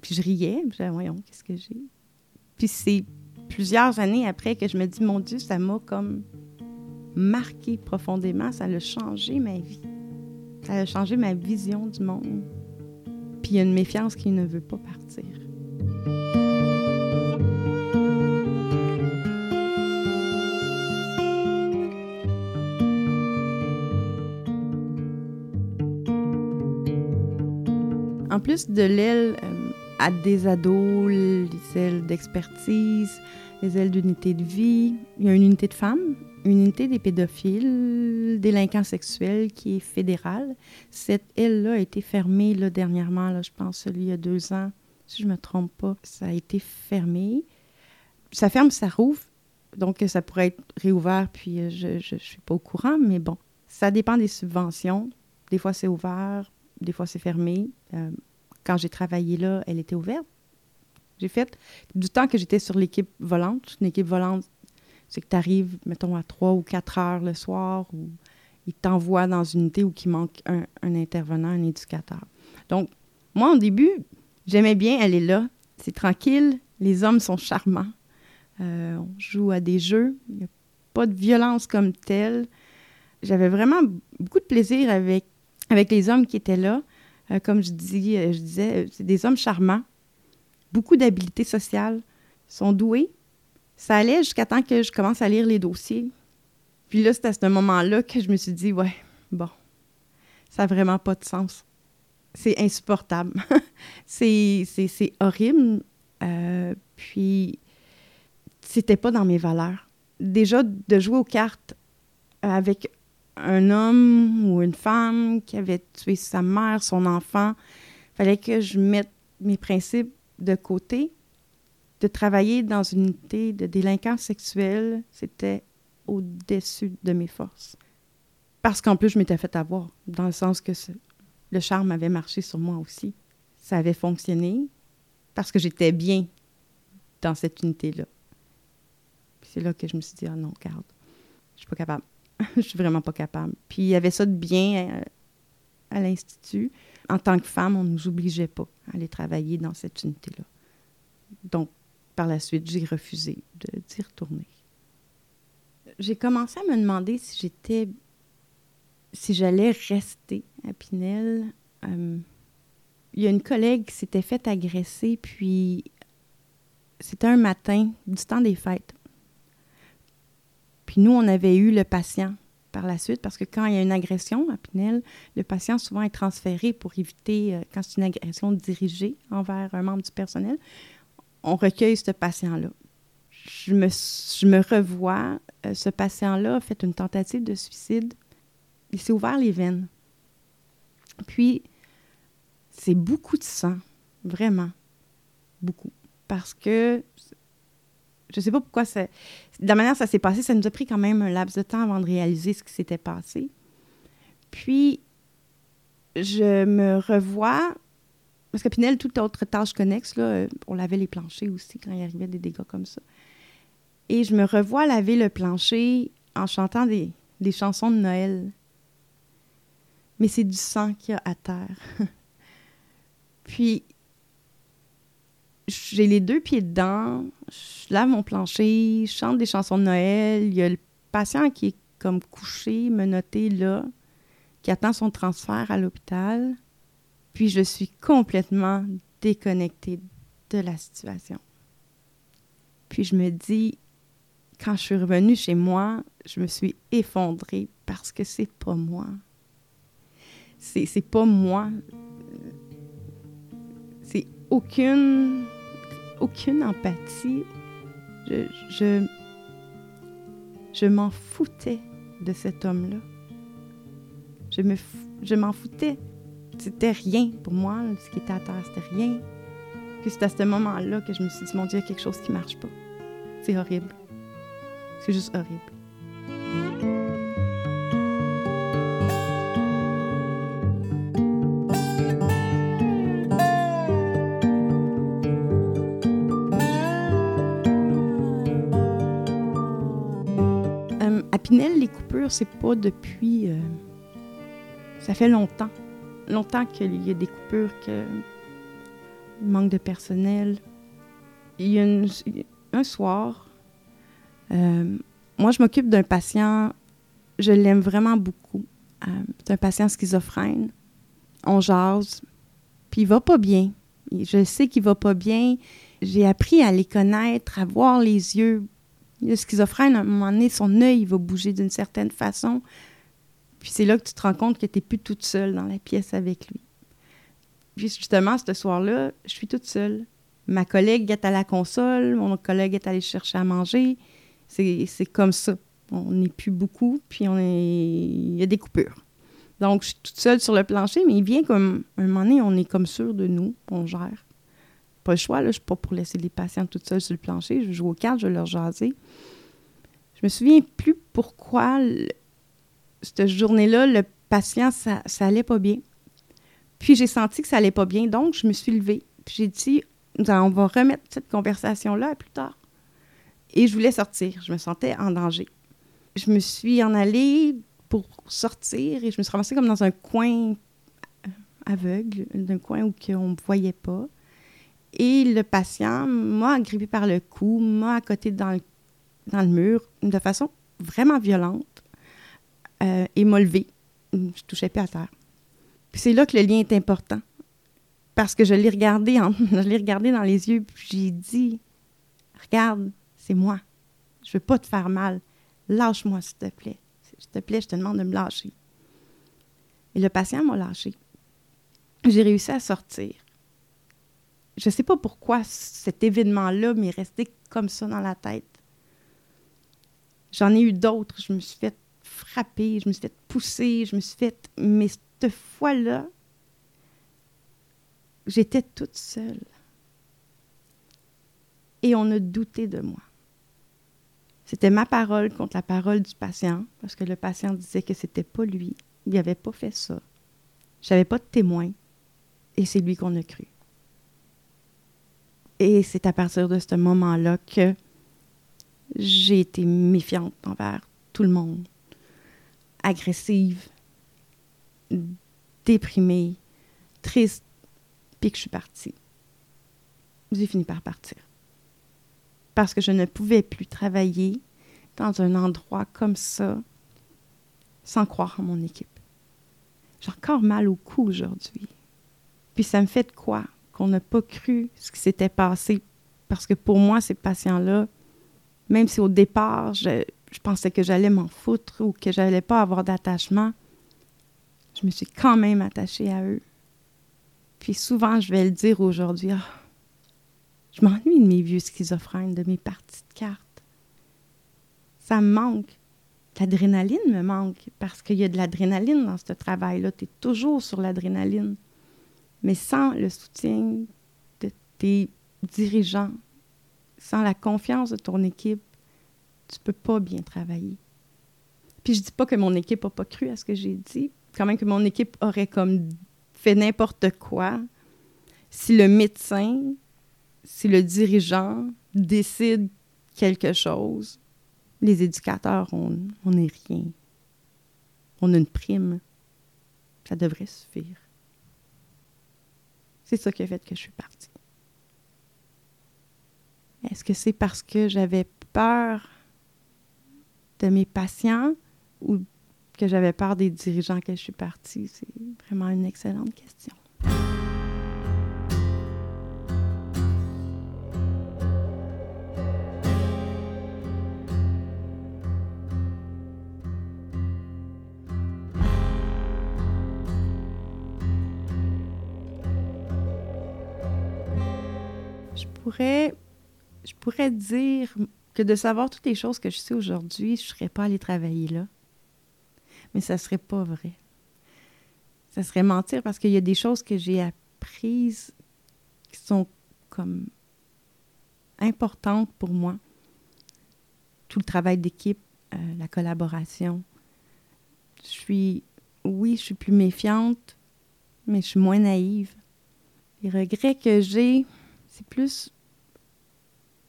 Puis je riais, je disais, voyons, qu'est-ce que j'ai? Puis c'est plusieurs années après que je me dis, mon Dieu, ça m'a comme marqué profondément, ça a changé ma vie. Ça a changé ma vision du monde. Puis il y a une méfiance qui ne veut pas partir. En plus de l'aile euh, à des ados, les ailes d'expertise, les ailes d'unité de vie, il y a une unité de femmes, une unité des pédophiles, délinquants sexuels qui est fédérale. Cette aile-là a été fermée là, dernièrement, là, je pense, il y a deux ans, si je ne me trompe pas. Ça a été fermé. Ça ferme, ça rouvre. Donc, ça pourrait être réouvert, puis euh, je ne suis pas au courant, mais bon, ça dépend des subventions. Des fois, c'est ouvert, des fois, c'est fermé. Euh, quand j'ai travaillé là, elle était ouverte. J'ai fait du temps que j'étais sur l'équipe volante. Une équipe volante, c'est que tu arrives, mettons, à 3 ou 4 heures le soir, ou ils t'envoient dans une unité où il manque un, intervenant, un éducateur. Donc, moi, au début, j'aimais bien, est là. C'est tranquille, les hommes sont charmants. Euh, on joue à des jeux, il n'y a pas de violence comme telle. J'avais vraiment beaucoup de plaisir avec, avec les hommes qui étaient là. Euh, comme je, euh, je disais, c'est des hommes charmants, beaucoup d'habiletés sociales, sont doués. Ça allait jusqu'à temps que je commence à lire les dossiers. Puis là, c'est à ce moment-là que je me suis dit, ouais, bon, ça n'a vraiment pas de sens. C'est insupportable. c'est horrible. Euh, puis, c'était pas dans mes valeurs. Déjà, de jouer aux cartes avec un homme ou une femme qui avait tué sa mère, son enfant, fallait que je mette mes principes de côté. De travailler dans une unité de délinquance sexuelle, c'était au-dessus de mes forces. Parce qu'en plus, je m'étais fait avoir, dans le sens que le charme avait marché sur moi aussi. Ça avait fonctionné parce que j'étais bien dans cette unité-là. C'est là que je me suis dit, ah non, garde, je suis pas capable. je suis vraiment pas capable. Puis il y avait ça de bien euh, à, l'Institut. En tant que femme, on ne nous obligeait pas à aller travailler dans cette unité-là. Donc, par la suite, j'ai refusé d'y retourner. J'ai commencé à me demander si j'étais. si j'allais rester à Pinel. Euh, il y a une collègue qui s'était faite agresser, puis c'était un matin du temps des fêtes. Puis nous, on avait eu le patient par la suite, parce que quand il y a une agression à Pinel, le patient souvent est transféré pour éviter, euh, quand c'est une agression dirigée envers un membre du personnel, on recueille ce patient-là. Je me, je me revois, euh, ce patient-là a fait une tentative de suicide. Il s'est ouvert les veines. Puis, c'est beaucoup de sang, vraiment, beaucoup. Parce que je ne sais pas pourquoi ça. De la manière dont ça s'est passé, ça nous a pris quand même un laps de temps avant de réaliser ce qui s'était passé. Puis, je me revois. Parce que Pinel, toute autre tâche connexe, là, euh, on lavait les planchers aussi quand il arrivait des dégâts comme ça. Et je me revois laver le plancher en chantant des, des chansons de Noël. Mais c'est du sang qu'il y a à terre. Puis, j'ai les deux pieds dedans, je lave mon plancher, je chante des chansons de Noël. Il y a le patient qui est comme couché, menotté là, qui attend son transfert à l'hôpital. Puis je suis complètement déconnectée de la situation. Puis je me dis, quand je suis revenue chez moi, je me suis effondrée parce que c'est pas moi. C'est, pas moi. Aucune empathie. Je, m'en foutais de cet homme-là. Je, me, je m'en foutais. C'était rien pour moi, ce qui était à terre, c'était rien. Puis c'est à ce moment-là que je me suis dit, mon Dieu, il y a quelque chose qui marche pas. C'est horrible. C'est juste horrible. C'est pas depuis. Euh, ça fait longtemps. Longtemps qu'il y a des coupures, que manque de personnel. Il y a un soir, euh, moi, je m'occupe d'un patient, je l'aime vraiment beaucoup. Euh, c'est un patient schizophrène. On jase, puis il va pas bien. Je sais qu'il va pas bien. J'ai appris à les connaître, à voir les yeux le schizophrène, à un moment donné, son œil va bouger d'une certaine façon. Puis c'est là que tu te rends compte que tu n'es plus toute seule dans la pièce avec lui. Puis justement, ce soir-là, je suis toute seule. Ma collègue est à la console, mon collègue est allé chercher à manger. C'est comme ça. On n'est plus beaucoup, puis on est... il y a des coupures. Donc, je suis toute seule sur le plancher, mais il vient comme... Un moment donné, on est comme sûr de nous, on gère. Pas le choix, là, je suis pas pour laisser les patients toutes seules sur le plancher. Je joue aux cartes, je vais leur jaser. Je me souviens plus pourquoi, cette journée-là, le patient, ça, ça allait pas bien. Puis j'ai senti que ça allait pas bien, donc je me suis levée. Puis j'ai dit, on va remettre cette conversation-là plus tard. Et je voulais sortir. Je me sentais en danger. Je me suis en allée pour sortir et je me suis ramassée comme dans un coin aveugle, d'un coin où on ne me voyait pas. Et le patient m'a agrippé par le cou, m'a accoté dans le, mur de façon vraiment violente euh, et m'a levé. Je touchais plus à terre. C'est là que le lien est important. Parce que je l'ai regardé, je l'ai regardé dans les yeux, puis j'ai dit Regarde, c'est moi. Je veux pas te faire mal. Lâche-moi, s'il te plaît. S'il te plaît, je te demande de me lâcher. Et le patient m'a lâché. J'ai réussi à sortir. Je ne sais pas pourquoi cet événement-là m'est resté comme ça dans la tête. J'en ai eu d'autres. Je me suis fait frapper, je me suis fait pousser, je me suis fait. Mais cette fois-là, j'étais toute seule. Et on a douté de moi. C'était ma parole contre la parole du patient, parce que le patient disait que c'était pas lui. Il n'avait pas fait ça. J'avais pas de témoin. Et c'est lui qu'on a cru. Et c'est à partir de ce moment-là que j'ai été méfiante envers tout le monde. Agressive, déprimée, triste, puis que je suis partie. J'ai fini par partir. Parce que je ne pouvais plus travailler dans un endroit comme ça sans croire en mon équipe. J'ai encore mal au cou aujourd'hui. Puis ça me fait de quoi? Qu'on n'a pas cru ce qui s'était passé. Parce que pour moi, ces patients-là, même si au départ, je, pensais que j'allais m'en foutre ou que j'allais pas avoir d'attachement, je me suis quand même attachée à eux. Puis souvent, je vais le dire aujourd'hui, ah, je m'ennuie de mes vieux schizophrènes, de mes parties de cartes. Ça me manque. L'adrénaline me manque parce qu'il y a de l'adrénaline dans ce travail-là. Tu es toujours sur l'adrénaline. Mais sans le soutien de tes dirigeants, sans la confiance de ton équipe, tu peux pas bien travailler. Puis je dis pas que mon équipe n'a pas cru à ce que j'ai dit, quand même que mon équipe aurait comme fait n'importe quoi. Si le médecin, si le dirigeant décide quelque chose, les éducateurs, on n'est rien. On a une prime. Ça devrait suffire. C'est ça qui a fait que je suis partie. Est-ce que c'est parce que j'avais peur de mes patients ou que j'avais peur des dirigeants que je suis partie? C'est vraiment une excellente question. Je pourrais dire que de savoir toutes les choses que je sais aujourd'hui, je ne serais pas allée travailler là mais ça serait pas vrai. Ça serait mentir parce qu'il y a des choses que j'ai apprises qui sont comme importantes pour moi. Tout le travail d'équipe, euh, la collaboration. Je suis, oui, je suis plus méfiante, mais je suis moins naïve. Les regrets que j'ai, c'est plus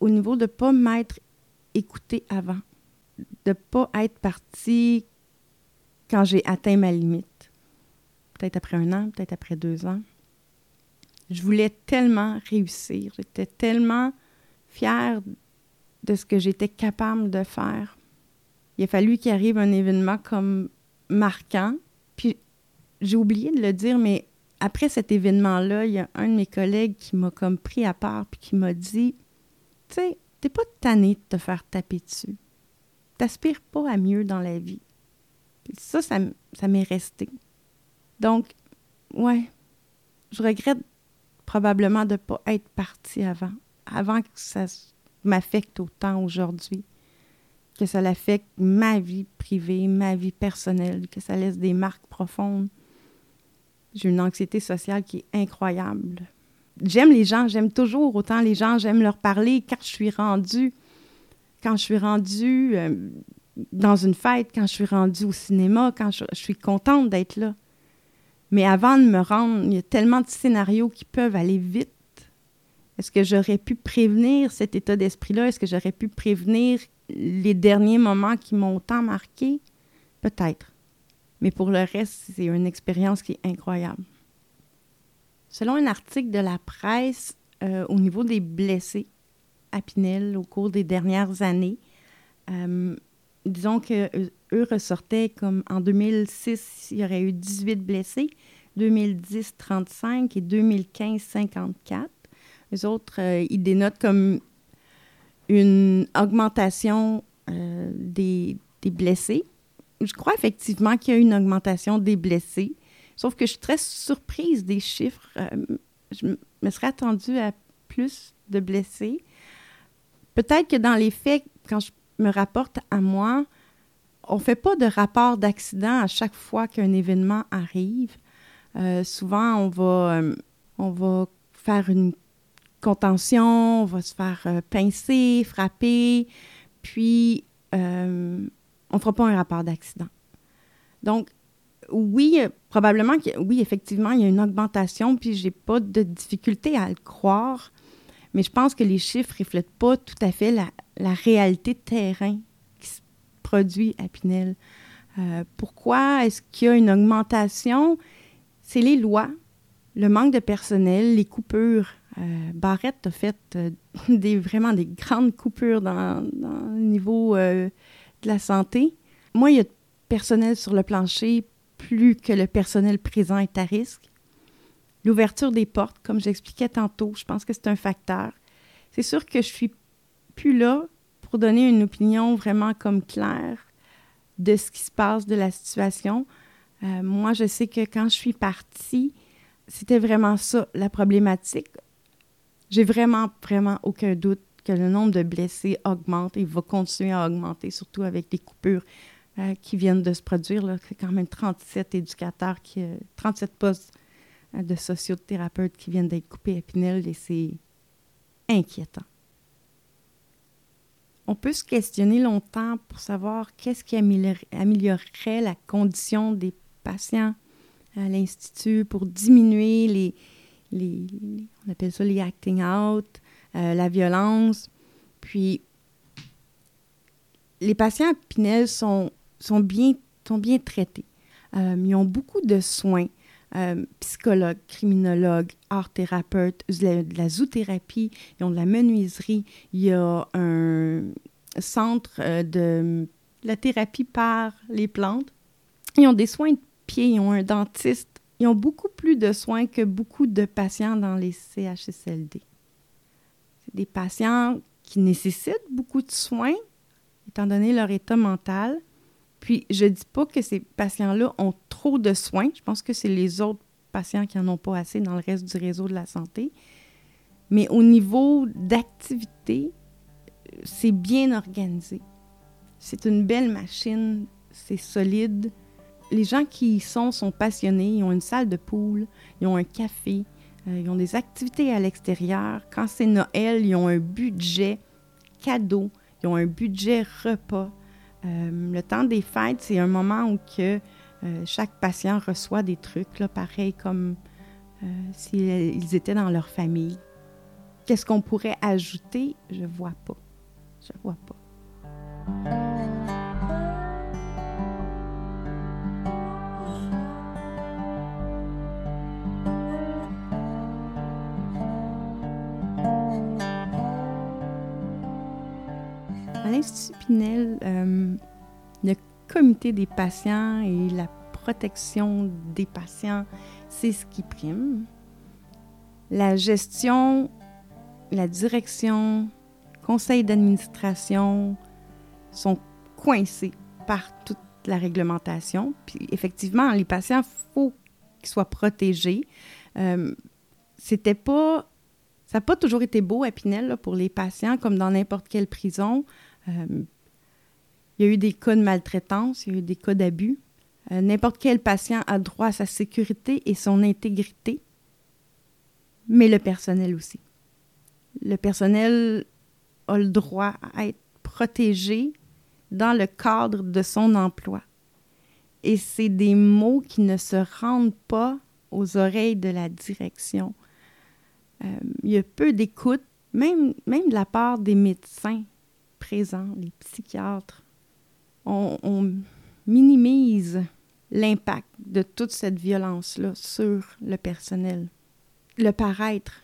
au niveau de ne pas m'être écoutée avant, de ne pas être partie quand j'ai atteint ma limite. Peut-être après un an, peut-être après deux ans. Je voulais tellement réussir. J'étais tellement fière de ce que j'étais capable de faire. Il a fallu qu'il arrive un événement comme marquant. Puis j'ai oublié de le dire, mais après cet événement-là, il y a un de mes collègues qui m'a comme pris à part puis qui m'a dit Tu sais, t'es pas tanné de te faire taper dessus. T'aspires pas à mieux dans la vie ça, ça, m'est resté. Donc, ouais, je regrette probablement de ne pas être partie avant, avant que ça m'affecte autant aujourd'hui, que ça l'affecte ma vie privée, ma vie personnelle, que ça laisse des marques profondes. J'ai une anxiété sociale qui est incroyable. J'aime les gens, j'aime toujours autant les gens, j'aime leur parler quand je suis rendue, quand je suis rendue euh, dans une fête, quand je suis rendue au cinéma, quand je suis contente d'être là. Mais avant de me rendre, il y a tellement de scénarios qui peuvent aller vite. Est-ce que j'aurais pu prévenir cet état d'esprit-là? Est-ce que j'aurais pu prévenir les derniers moments qui m'ont tant marqué? Peut-être. Mais pour le reste, c'est une expérience qui est incroyable. Selon un article de la presse, euh, au niveau des blessés à Pinel au cours des dernières années, euh, disons que eux ressortaient comme en 2006, il y aurait eu 18 blessés, 2010, 35 et 2015, 54. Les autres, euh, ils dénotent comme une augmentation euh, des, des, blessés. Je crois effectivement qu'il y a une augmentation des blessés, sauf que je suis très surprise des chiffres. Euh, je me serais attendue à plus de blessés. Peut-être que dans les faits, quand je me rapporte à moi, on ne fait pas de rapport d'accident à chaque fois qu'un événement arrive. Euh, souvent, on va, euh, on va faire une contention, on va se faire pincer, frapper, puis on ne fera pas un rapport d'accident. Donc, oui, probablement oui, effectivement, il y a une augmentation, puis j'ai pas de difficulté à le croire, mais je pense que les chiffres reflètent pas tout à fait la, réalité de terrain qui se produit à Pinel. Euh, pourquoi est-ce qu'il y a une augmentation? C'est les lois, le manque de personnel, les coupures. Euh, Barrette a fait euh, des, vraiment des grandes coupures dans, le niveau de la santé. Moi, il y a de personnel sur le plancher plus que le personnel présent est à risque. L'ouverture des portes, comme j'expliquais tantôt, je pense que c'est un facteur. C'est sûr que je suis plus là pour donner une opinion vraiment comme claire de ce qui se passe, de la situation. Euh, moi, je sais que quand je suis partie, c'était vraiment ça, la problématique. J'ai vraiment, vraiment aucun doute que le nombre de blessés augmente et va continuer à augmenter, surtout avec les coupures euh, qui viennent de se produire. C'est quand même 37 éducateurs, qui, 37 euh, postes de sociothérapeutes qui viennent d'être coupés à Pinel et c'est inquiétant on peut se questionner longtemps pour savoir qu'est-ce qui améliorerait la condition des patients à l'Institut pour diminuer les, les, on appelle ça les acting out, euh, la violence. Puis, les patients à Pinel sont, sont, bien, sont bien traités. Euh, ils ont beaucoup de soins. Euh, psychologues, criminologues, art thérapeutes, de la, zoothérapie, ils ont de la menuiserie, il y a un centre euh, de la thérapie par les plantes. Ils ont des soins de pied, ils ont un dentiste, ils ont beaucoup plus de soins que beaucoup de patients dans les CHSLD. C'est des patients qui nécessitent beaucoup de soins, étant donné leur état mental, puis, je dis pas que ces patients-là ont trop de soins. Je pense que c'est les autres patients qui n'en ont pas assez dans le reste du réseau de la santé. Mais au niveau d'activité, c'est bien organisé. C'est une belle machine, c'est solide. Les gens qui y sont sont passionnés, ils ont une salle de poule, ils ont un café, euh, ils ont des activités à l'extérieur. Quand c'est Noël, ils ont un budget cadeau, ils ont un budget repas. Euh, le temps des fêtes, c'est un moment où euh, chaque patient reçoit des trucs, pareil comme euh, s'ils étaient dans leur famille. Qu'est-ce qu'on pourrait ajouter? Je vois pas. Je vois pas. l'Institut Pinel, euh, le comité des patients et la protection des patients, c'est ce qui prime. La gestion, la direction, conseil d'administration sont coincés par toute la réglementation. Puis effectivement, les patients, il faut qu'ils soient protégés. Euh, c'était pas. Ça n'a pas toujours été beau à Pinel pour les patients, comme dans n'importe quelle prison. Euh, il y a eu des cas de maltraitance, il y a eu des cas d'abus. Euh, n'importe quel patient a droit à sa sécurité et son intégrité, mais le personnel aussi. Le personnel a le droit à être protégé dans le cadre de son emploi. Et c'est des mots qui ne se rendent pas aux oreilles de la direction. Euh, il y a peu d'écoute, même, même de la part des médecins les psychiatres. On, minimise l'impact de toute cette violence-là sur le personnel. Le paraître,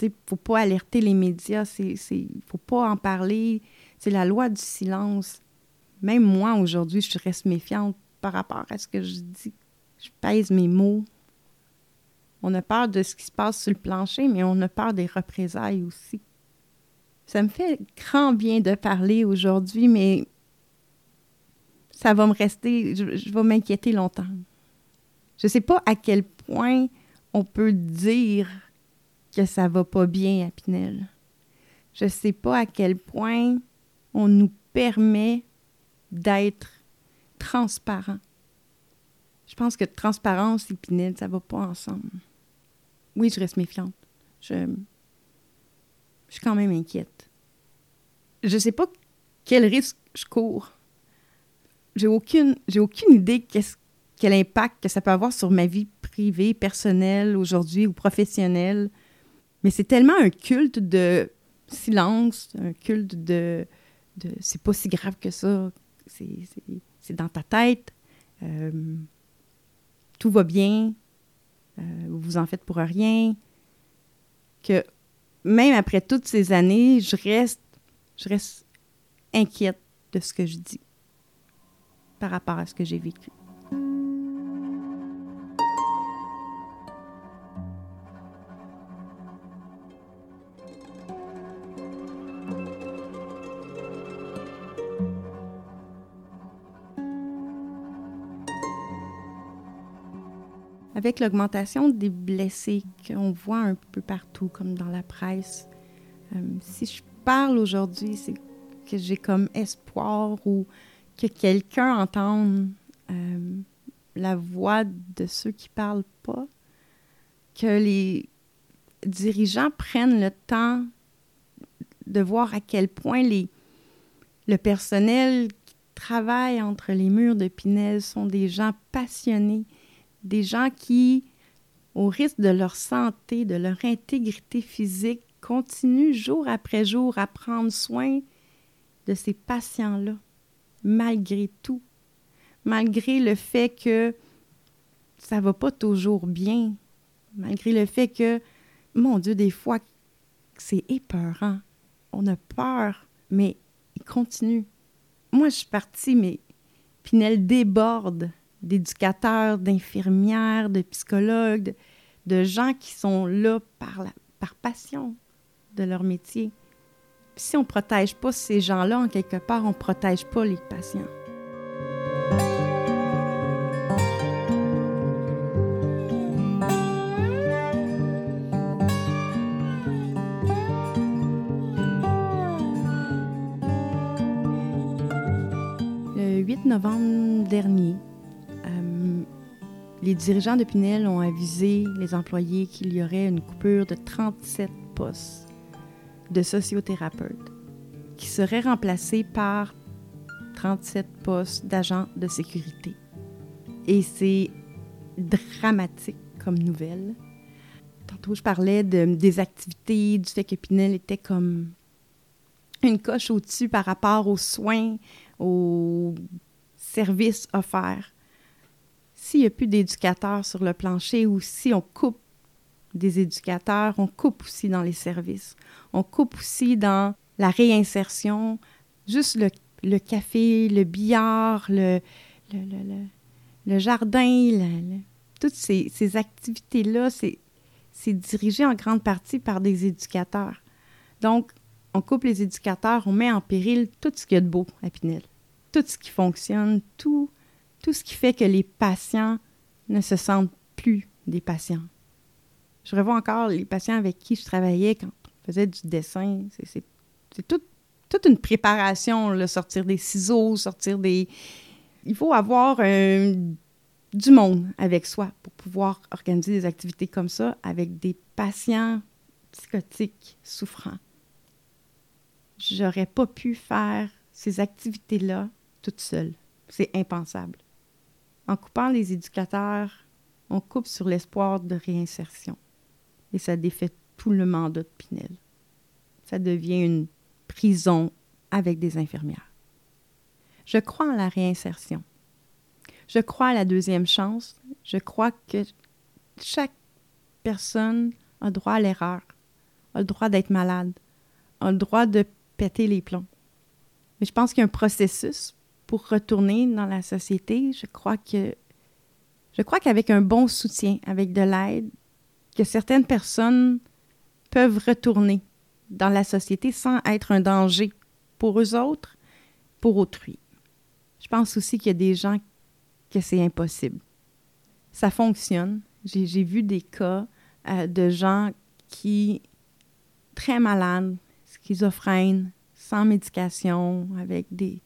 il ne faut pas alerter les médias, il ne faut pas en parler. C'est la loi du silence. Même moi, aujourd'hui, je reste méfiante par rapport à ce que je dis. Je pèse mes mots. On a peur de ce qui se passe sur le plancher, mais on a peur des représailles aussi. Ça me fait grand bien de parler aujourd'hui, mais ça va me rester, je, vais m'inquiéter longtemps. Je ne sais pas à quel point on peut dire que ça va pas bien à Pinel. Je ne sais pas à quel point on nous permet d'être transparent. Je pense que transparence et Pinel, ça va pas ensemble. Oui, je reste méfiante. Je, je suis quand même inquiète. Je sais pas quel risque je cours. J'ai aucune, j'ai aucune idée quel impact que ça peut avoir sur ma vie privée, personnelle aujourd'hui ou professionnelle. Mais c'est tellement un culte de silence, un culte de, de c'est pas si grave que ça, c'est dans ta tête, euh, tout va bien, euh, vous en faites pour rien, que même après toutes ces années, je reste, je reste inquiète de ce que je dis par rapport à ce que j'ai vécu. Avec l'augmentation des blessés qu'on voit un peu partout, comme dans la presse, euh, si je parle aujourd'hui, c'est que j'ai comme espoir ou que quelqu'un entende euh, la voix de ceux qui parlent pas, que les dirigeants prennent le temps de voir à quel point les, le personnel qui travaille entre les murs de Pinel sont des gens passionnés, des gens qui, au risque de leur santé, de leur intégrité physique, continuent jour après jour à prendre soin de ces patients-là, malgré tout, malgré le fait que ça va pas toujours bien, malgré le fait que, mon Dieu, des fois, c'est épeurant. On a peur, mais ils continuent. Moi, je suis partie, mais Pinel déborde d'éducateurs, d'infirmières, de psychologues, de, gens qui sont là par, passion de leur métier. si on ne protège pas ces gens-là, en quelque part, on ne protège pas les patients. Dirigeants de Pinel ont avisé les employés qu'il y aurait une coupure de 37 postes de sociothérapeutes qui seraient remplacés par 37 postes d'agents de sécurité. Et c'est dramatique comme nouvelle. Tantôt, je parlais de, des activités, du fait que Pinel était comme une coche au-dessus par rapport aux soins, aux services offerts s'il n'y a plus d'éducateurs sur le plancher ou si on coupe des éducateurs, on coupe aussi dans les services. On coupe aussi dans la réinsertion, juste le, café, le billard, le, le, jardin, toutes ces, ces activités-là, c'est dirigé en grande partie par des éducateurs. Donc, on coupe les éducateurs, on met en péril tout ce qu'il y a de beau à Pinel, tout ce qui fonctionne, tout tout ce qui fait que les patients ne se sentent plus des patients. Je revois encore les patients avec qui je travaillais quand on faisait du dessin. C'est toute une préparation, le sortir des ciseaux, sortir des... Il faut avoir du monde avec soi pour pouvoir organiser des activités comme ça avec des patients psychotiques souffrants. J'aurais pas pu faire ces activités-là toute seule. C'est impensable. En coupant les éducateurs, on coupe sur l'espoir de réinsertion. Et ça défait tout le mandat de Pinel. Ça devient une prison avec des infirmières. Je crois en la réinsertion. Je crois à la deuxième chance. Je crois que chaque personne a droit à l'erreur, a le droit d'être malade, a le droit de péter les plombs. Mais je pense qu'il y a un processus retourner dans la société. Je crois que je crois qu'avec un bon soutien, avec de l'aide, que certaines personnes peuvent retourner dans la société sans être un danger pour eux autres, pour autrui. Je pense aussi qu'il y a des gens que c'est impossible. Ça fonctionne. J'ai vu des cas euh, de gens qui, très malades, schizophrènes, sans médication, avec des,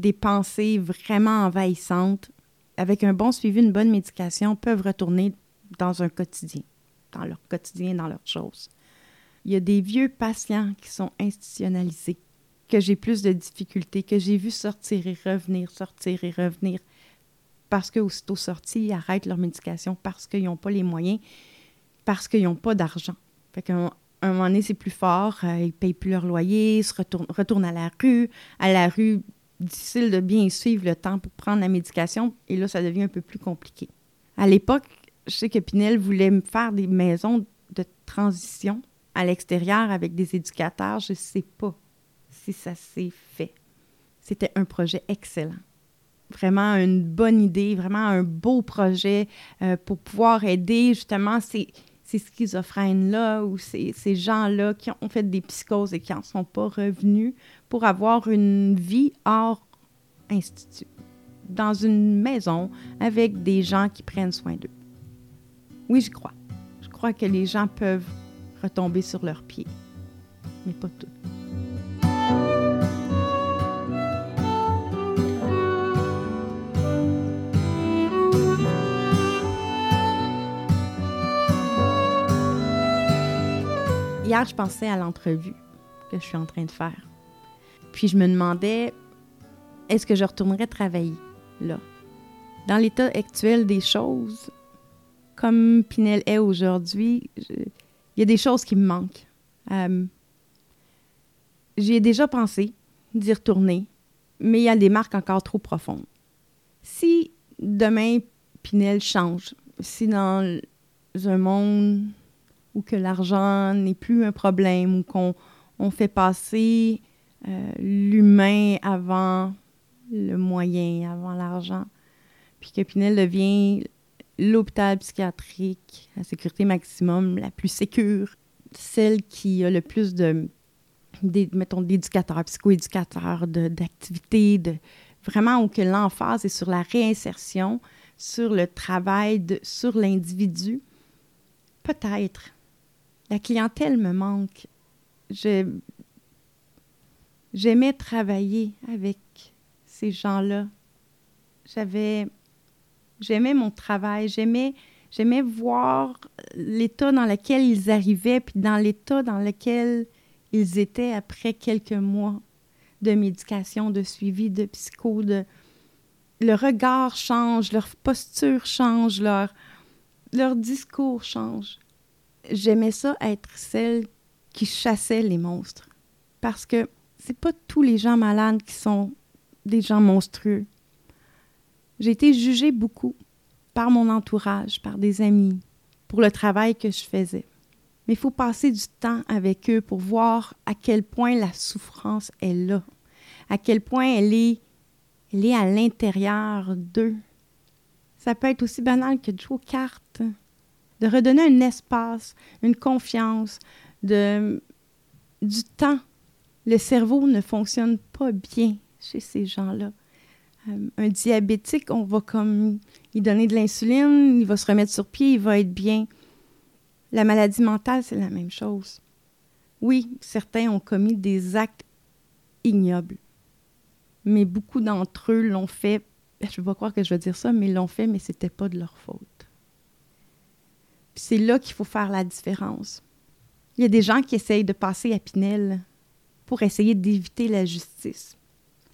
des pensées vraiment envahissantes, avec un bon suivi, une bonne médication, peuvent retourner dans un quotidien, dans leur quotidien, dans leurs choses. Il y a des vieux patients qui sont institutionnalisés, que j'ai plus de difficultés, que j'ai vu sortir et revenir, sortir et revenir, parce qu'aussitôt sortis, ils arrêtent leur médication parce qu'ils n'ont pas les moyens, parce qu'ils n'ont pas d'argent. Fait qu'à un, moment donné, c'est plus fort, euh, ils ne payent plus leur loyer, ils se retournent à la rue. À la rue, difficile de bien suivre le temps pour prendre la médication, et là, ça devient un peu plus compliqué. À l'époque, je sais que Pinel voulait faire des maisons de transition à l'extérieur avec des éducateurs. Je ne sais pas si ça s'est fait. C'était un projet excellent vraiment une bonne idée, vraiment un beau projet euh, pour pouvoir aider justement ces, ces schizophrènes-là ou ces, ces gens-là qui ont fait des psychoses et qui n'en sont pas revenus pour avoir une vie hors institut, dans une maison avec des gens qui prennent soin d'eux. Oui, je crois. Je crois que les gens peuvent retomber sur leurs pieds, mais pas tous. Hier, je pensais à l'entrevue que je suis en train de faire. Puis je me demandais, est-ce que je retournerais travailler là? Dans l'état actuel des choses, comme Pinel est aujourd'hui, il y a des choses qui me manquent. Euh, J'y ai déjà pensé d'y retourner, mais il y a des marques encore trop profondes. Si demain Pinel change, si dans un monde ou que l'argent n'est plus un problème ou qu'on on fait passer euh, l'humain avant le moyen, avant l'argent. Puis que Pinel devient l'hôpital psychiatrique à sécurité maximum, la plus sécure, celle qui a le plus de, mettons, d'éducateurs, psychoéducateurs, d'activités, de, vraiment où que l'emphase est sur la réinsertion, sur le travail, de, sur l'individu. Peut-être la clientèle me manque. J'aimais travailler avec ces gens-là. J'avais, j'aimais mon travail, j'aimais, j'aimais voir l'état dans lequel ils arrivaient, puis dans l'état dans lequel ils étaient après quelques mois de médication, de suivi, de psycho, de le regard change, leur posture change, leur, leur discours change j'aimais ça être celle qui chassait les monstres. Parce que c'est pas tous les gens malades qui sont des gens monstrueux. J'ai été jugée beaucoup par mon entourage, par des amis, pour le travail que je faisais. Mais il faut passer du temps avec eux pour voir à quel point la souffrance est là, à quel point elle est, elle est à l'intérieur d'eux. Ça peut être aussi banal que de jouer cartes, de redonner un espace, une confiance, du temps. Le cerveau ne fonctionne pas bien chez ces gens-là. Euh, un diabétique, on va comme il donner de l'insuline, il va se remettre sur pied, il va être bien. La maladie mentale, c'est la même chose. Oui, certains ont commis des actes ignobles, mais beaucoup d'entre eux l'ont fait, je ne vais pas croire que je vais dire ça, mais l'ont fait, mais ce n'était pas de leur faute. C'est là qu'il faut faire la différence. Il y a des gens qui essayent de passer à Pinel pour essayer d'éviter la justice.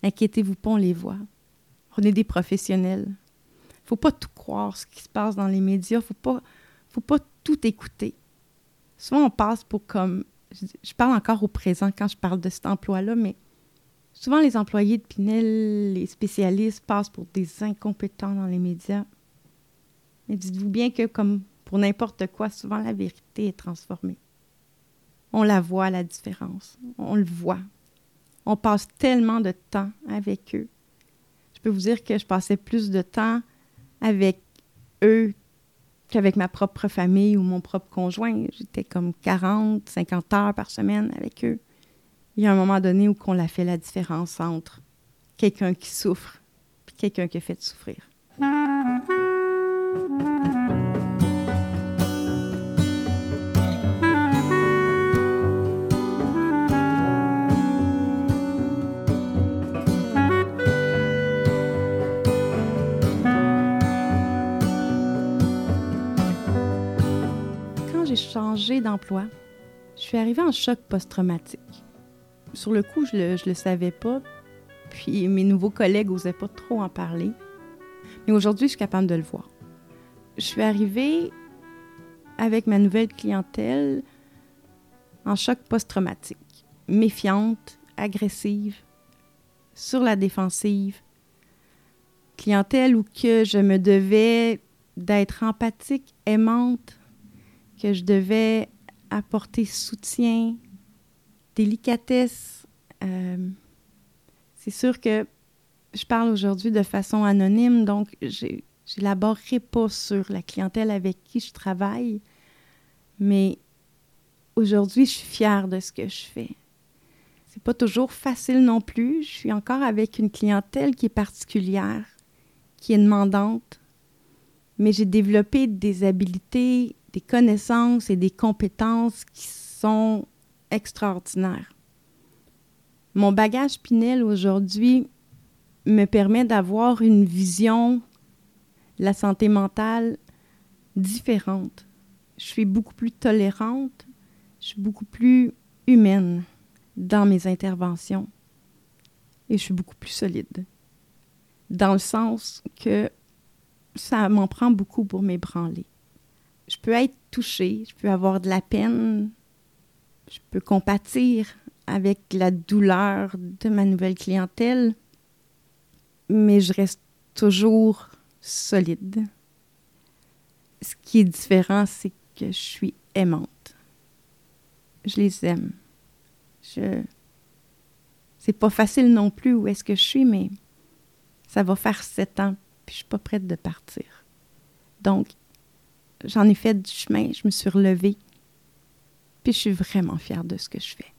Inquiétez-vous pas, on les voit. On est des professionnels. Il faut pas tout croire ce qui se passe dans les médias. Faut pas, faut pas tout écouter. Souvent, on passe pour comme... Je parle encore au présent quand je parle de cet emploi-là, mais souvent les employés de Pinel, les spécialistes passent pour des incompétents dans les médias. Mais dites-vous bien que, comme pour n'importe quoi, souvent la vérité est transformée. On la voit, la différence. On le voit. On passe tellement de temps avec eux. Je peux vous dire que je passais plus de temps avec eux qu'avec ma propre famille ou mon propre conjoint. J'étais comme 40, 50 heures par semaine avec eux. Il y a un moment donné où on a fait la différence entre quelqu'un qui souffre et quelqu'un qui fait souffrir. Changé d'emploi. Je suis arrivée en choc post-traumatique. Sur le coup, je le, le savais pas, puis mes nouveaux collègues n'osaient pas trop en parler. Mais aujourd'hui, je suis capable de le voir. Je suis arrivée avec ma nouvelle clientèle en choc post-traumatique, méfiante, agressive, sur la défensive, clientèle où que je me devais d'être empathique, aimante, que je devais apporter soutien, délicatesse. Euh, c'est sûr que je parle aujourd'hui de façon anonyme, donc je n'élaborerai pas sur la clientèle avec qui je travaille, mais aujourd'hui, je suis fière de ce que je fais. C'est pas toujours facile non plus. Je suis encore avec une clientèle qui est particulière, qui est demandante, mais j'ai développé des habiletés des connaissances et des compétences qui sont extraordinaires. Mon bagage Pinel aujourd'hui me permet d'avoir une vision de la santé mentale différente. Je suis beaucoup plus tolérante, je suis beaucoup plus humaine dans mes interventions et je suis beaucoup plus solide. Dans le sens que ça m'en prend beaucoup pour m'ébranler je peux être touchée, je peux avoir de la peine, je peux compatir avec la douleur de ma nouvelle clientèle, mais je reste toujours solide. Ce qui est différent, c'est que je suis aimante. Je les aime. Je c'est pas facile non plus où est-ce que je suis, mais ça va faire sept ans, puis je suis pas prête de partir. Donc, j'en ai fait du chemin, je me suis relevée. Puis je suis vraiment fière de ce que je fais.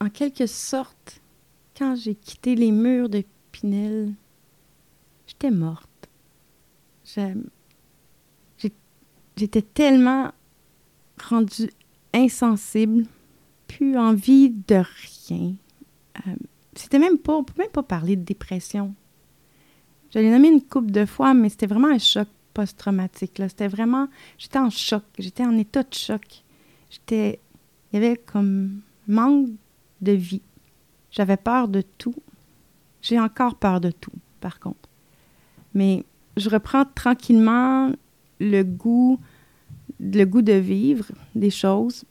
En quelque sorte, quand j'ai quitté les murs de Pinel, j'étais morte. J'étais tellement rendue insensible, plus envie de rien. Euh, c'était même pas, on peut même pas parler de dépression. J'allais nommer une couple de fois, mais c'était vraiment un choc post-traumatique. C'était vraiment, j'étais en choc, j'étais en état de choc. J'étais, il y avait comme manque de vie. J'avais peur de tout. J'ai encore peur de tout, par contre. Mais je reprends tranquillement le goût, le goût de vivre des choses.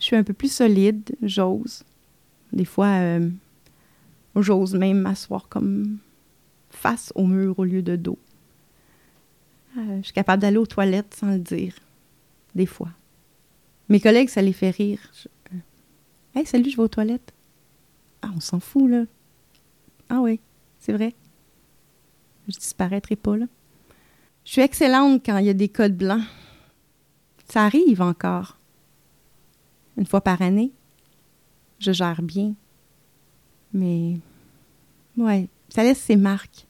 Je suis un peu plus solide, j'ose. Des fois, euh, j'ose même m'asseoir comme face au mur au lieu de dos. Euh, je suis capable d'aller aux toilettes sans le dire, des fois. Mes collègues, ça les fait rire. Euh, hey, salut, je vais aux toilettes. Ah, on s'en fout, là. Ah oui, c'est vrai. Je disparaîtrai pas, là. Je suis excellente quand il y a des codes blancs. Ça arrive encore. Une fois par année. Je gère bien. Mais, ouais, ça laisse ses marques.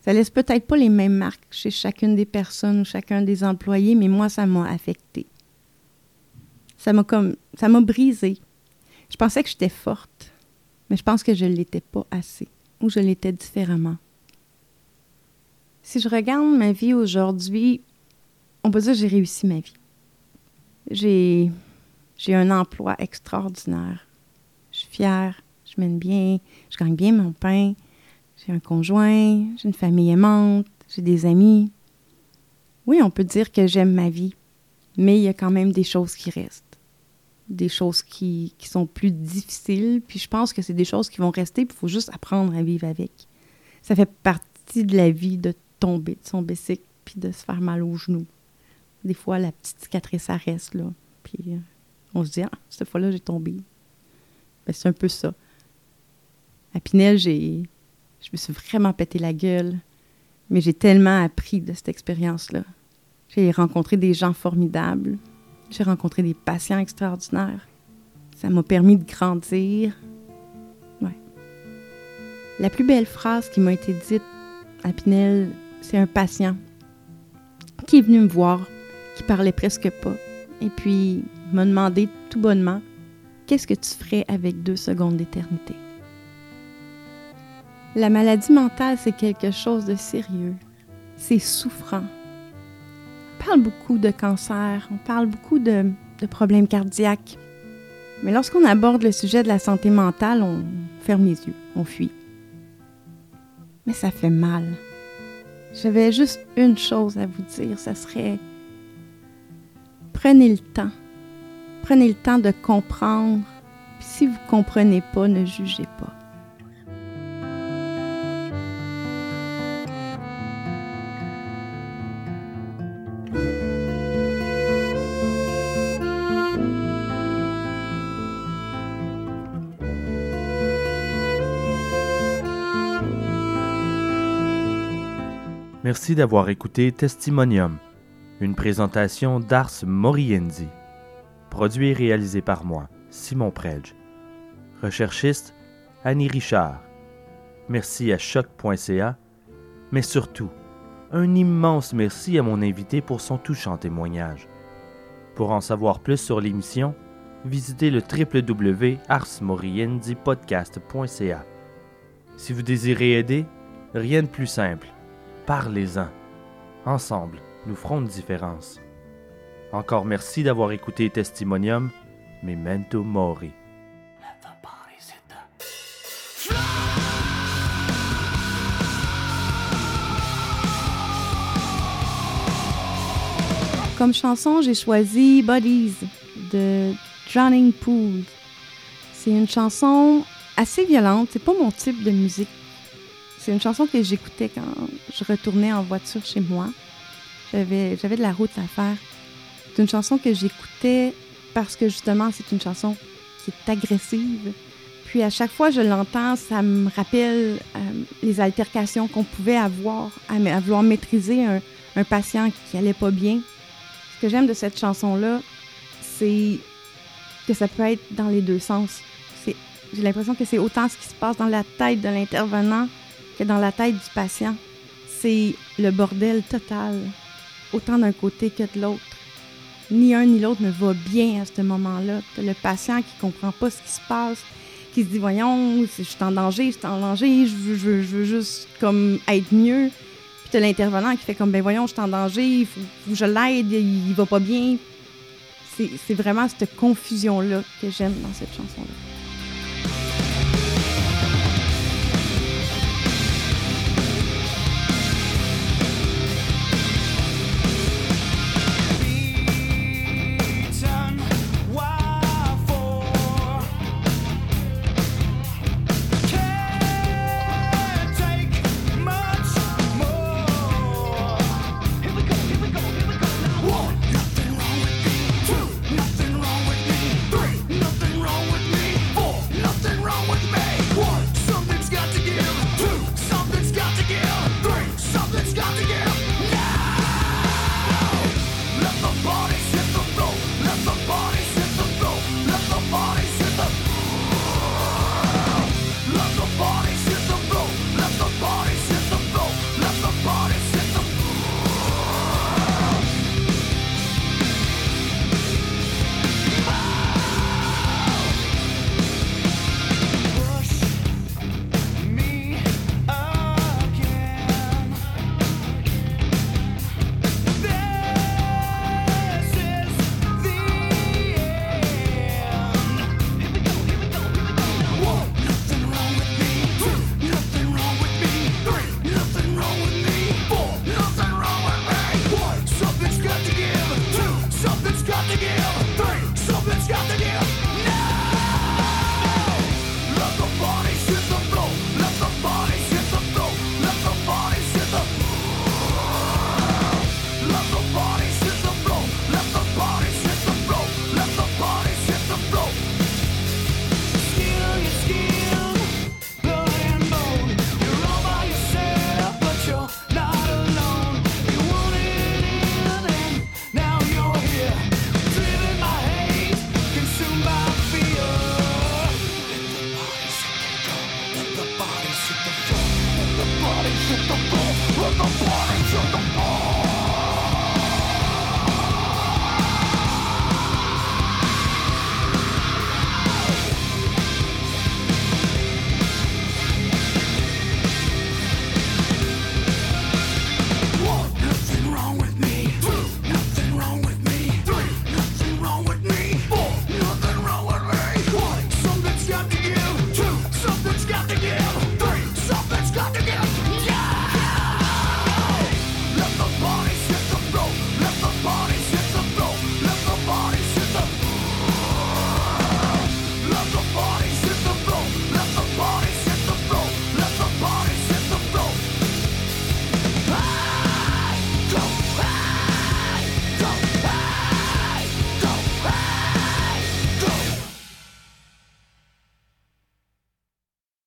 Ça laisse peut-être pas les mêmes marques chez chacune des personnes ou chacun des employés, mais moi, ça m'a affecté. Ça m'a comme, ça m'a brisé. Je pensais que j'étais forte, mais je pense que je ne l'étais pas assez, ou je l'étais différemment. Si je regarde ma vie aujourd'hui, on peut dire que j'ai réussi ma vie. J'ai, j'ai un emploi extraordinaire. Je suis fière, je mène bien, je gagne bien mon pain, j'ai un conjoint, j'ai une famille aimante, j'ai des amis. Oui, on peut dire que j'aime ma vie, mais il y a quand même des choses qui restent. Des choses qui, sont plus difficiles, puis je pense que c'est des choses qui vont rester, puis il faut juste apprendre à vivre avec. Ça fait partie de la vie de tomber de son bicycle, puis de se faire mal aux genoux. Des fois, la petite cicatrice, ça reste, là. Puis euh, on se dit, ah, cette fois-là, j'ai tombé. Ben, c'est un peu ça. À Pinel, j'ai je me suis vraiment pété la gueule, mais j'ai tellement appris de cette expérience-là. J'ai rencontré des gens formidables, j'ai rencontré des patients extraordinaires. Ça m'a permis de grandir. La plus belle phrase qui m'a été dite à Pinel, c'est un patient qui est venu me voir, qui parlait presque pas, et puis m'a demandé tout bonnement Qu'est-ce que tu ferais avec deux secondes d'éternité? La maladie mentale, c'est quelque chose de sérieux. C'est souffrant. On parle beaucoup de cancer, on parle beaucoup de, problèmes cardiaques. Mais lorsqu'on aborde le sujet de la santé mentale, on ferme les yeux, on fuit. Mais ça fait mal. J'avais juste une chose à vous dire, ça serait prenez le temps. Prenez le temps de comprendre. Puis si vous ne comprenez pas, ne jugez pas. Merci d'avoir écouté Testimonium, une présentation d'Ars Moriendi. Produit et réalisé par moi, Simon Predge. Recherchiste, Annie Richard. Merci à choc.ca, mais surtout, un immense merci à mon invité pour son touchant témoignage. Pour en savoir plus sur l'émission, visitez le www.arsmoriendipodcast.ca. Si vous désirez aider, rien de plus simple Parlez-en. Ensemble, nous ferons une différence. Encore merci d'avoir écouté Testimonium, Memento Mori. Comme chanson, j'ai choisi Bodies de Drowning Pool. C'est une chanson assez violente, c'est pas mon type de musique c'est une chanson que j'écoutais quand je retournais en voiture chez moi. J'avais, de la route à faire. C'est une chanson que j'écoutais parce que justement, c'est une chanson qui est agressive. Puis à chaque fois que je l'entends, ça me rappelle euh, les altercations qu'on pouvait avoir à, vouloir maîtriser un, un, patient qui allait pas bien. Ce que j'aime de cette chanson-là, c'est que ça peut être dans les deux sens. j'ai l'impression que c'est autant ce qui se passe dans la tête de l'intervenant dans la tête du patient, c'est le bordel total, autant d'un côté que de l'autre. Ni un ni l'autre ne va bien à ce moment-là. le patient qui comprend pas ce qui se passe, qui se dit voyons, je suis en danger, je suis en danger, je veux, je veux, juste comme être mieux. Puis t'as l'intervenant qui fait comme ben voyons, je suis en danger, il faut, que je l'aide, il, il va pas bien. C'est vraiment cette confusion-là que j'aime dans cette chanson-là.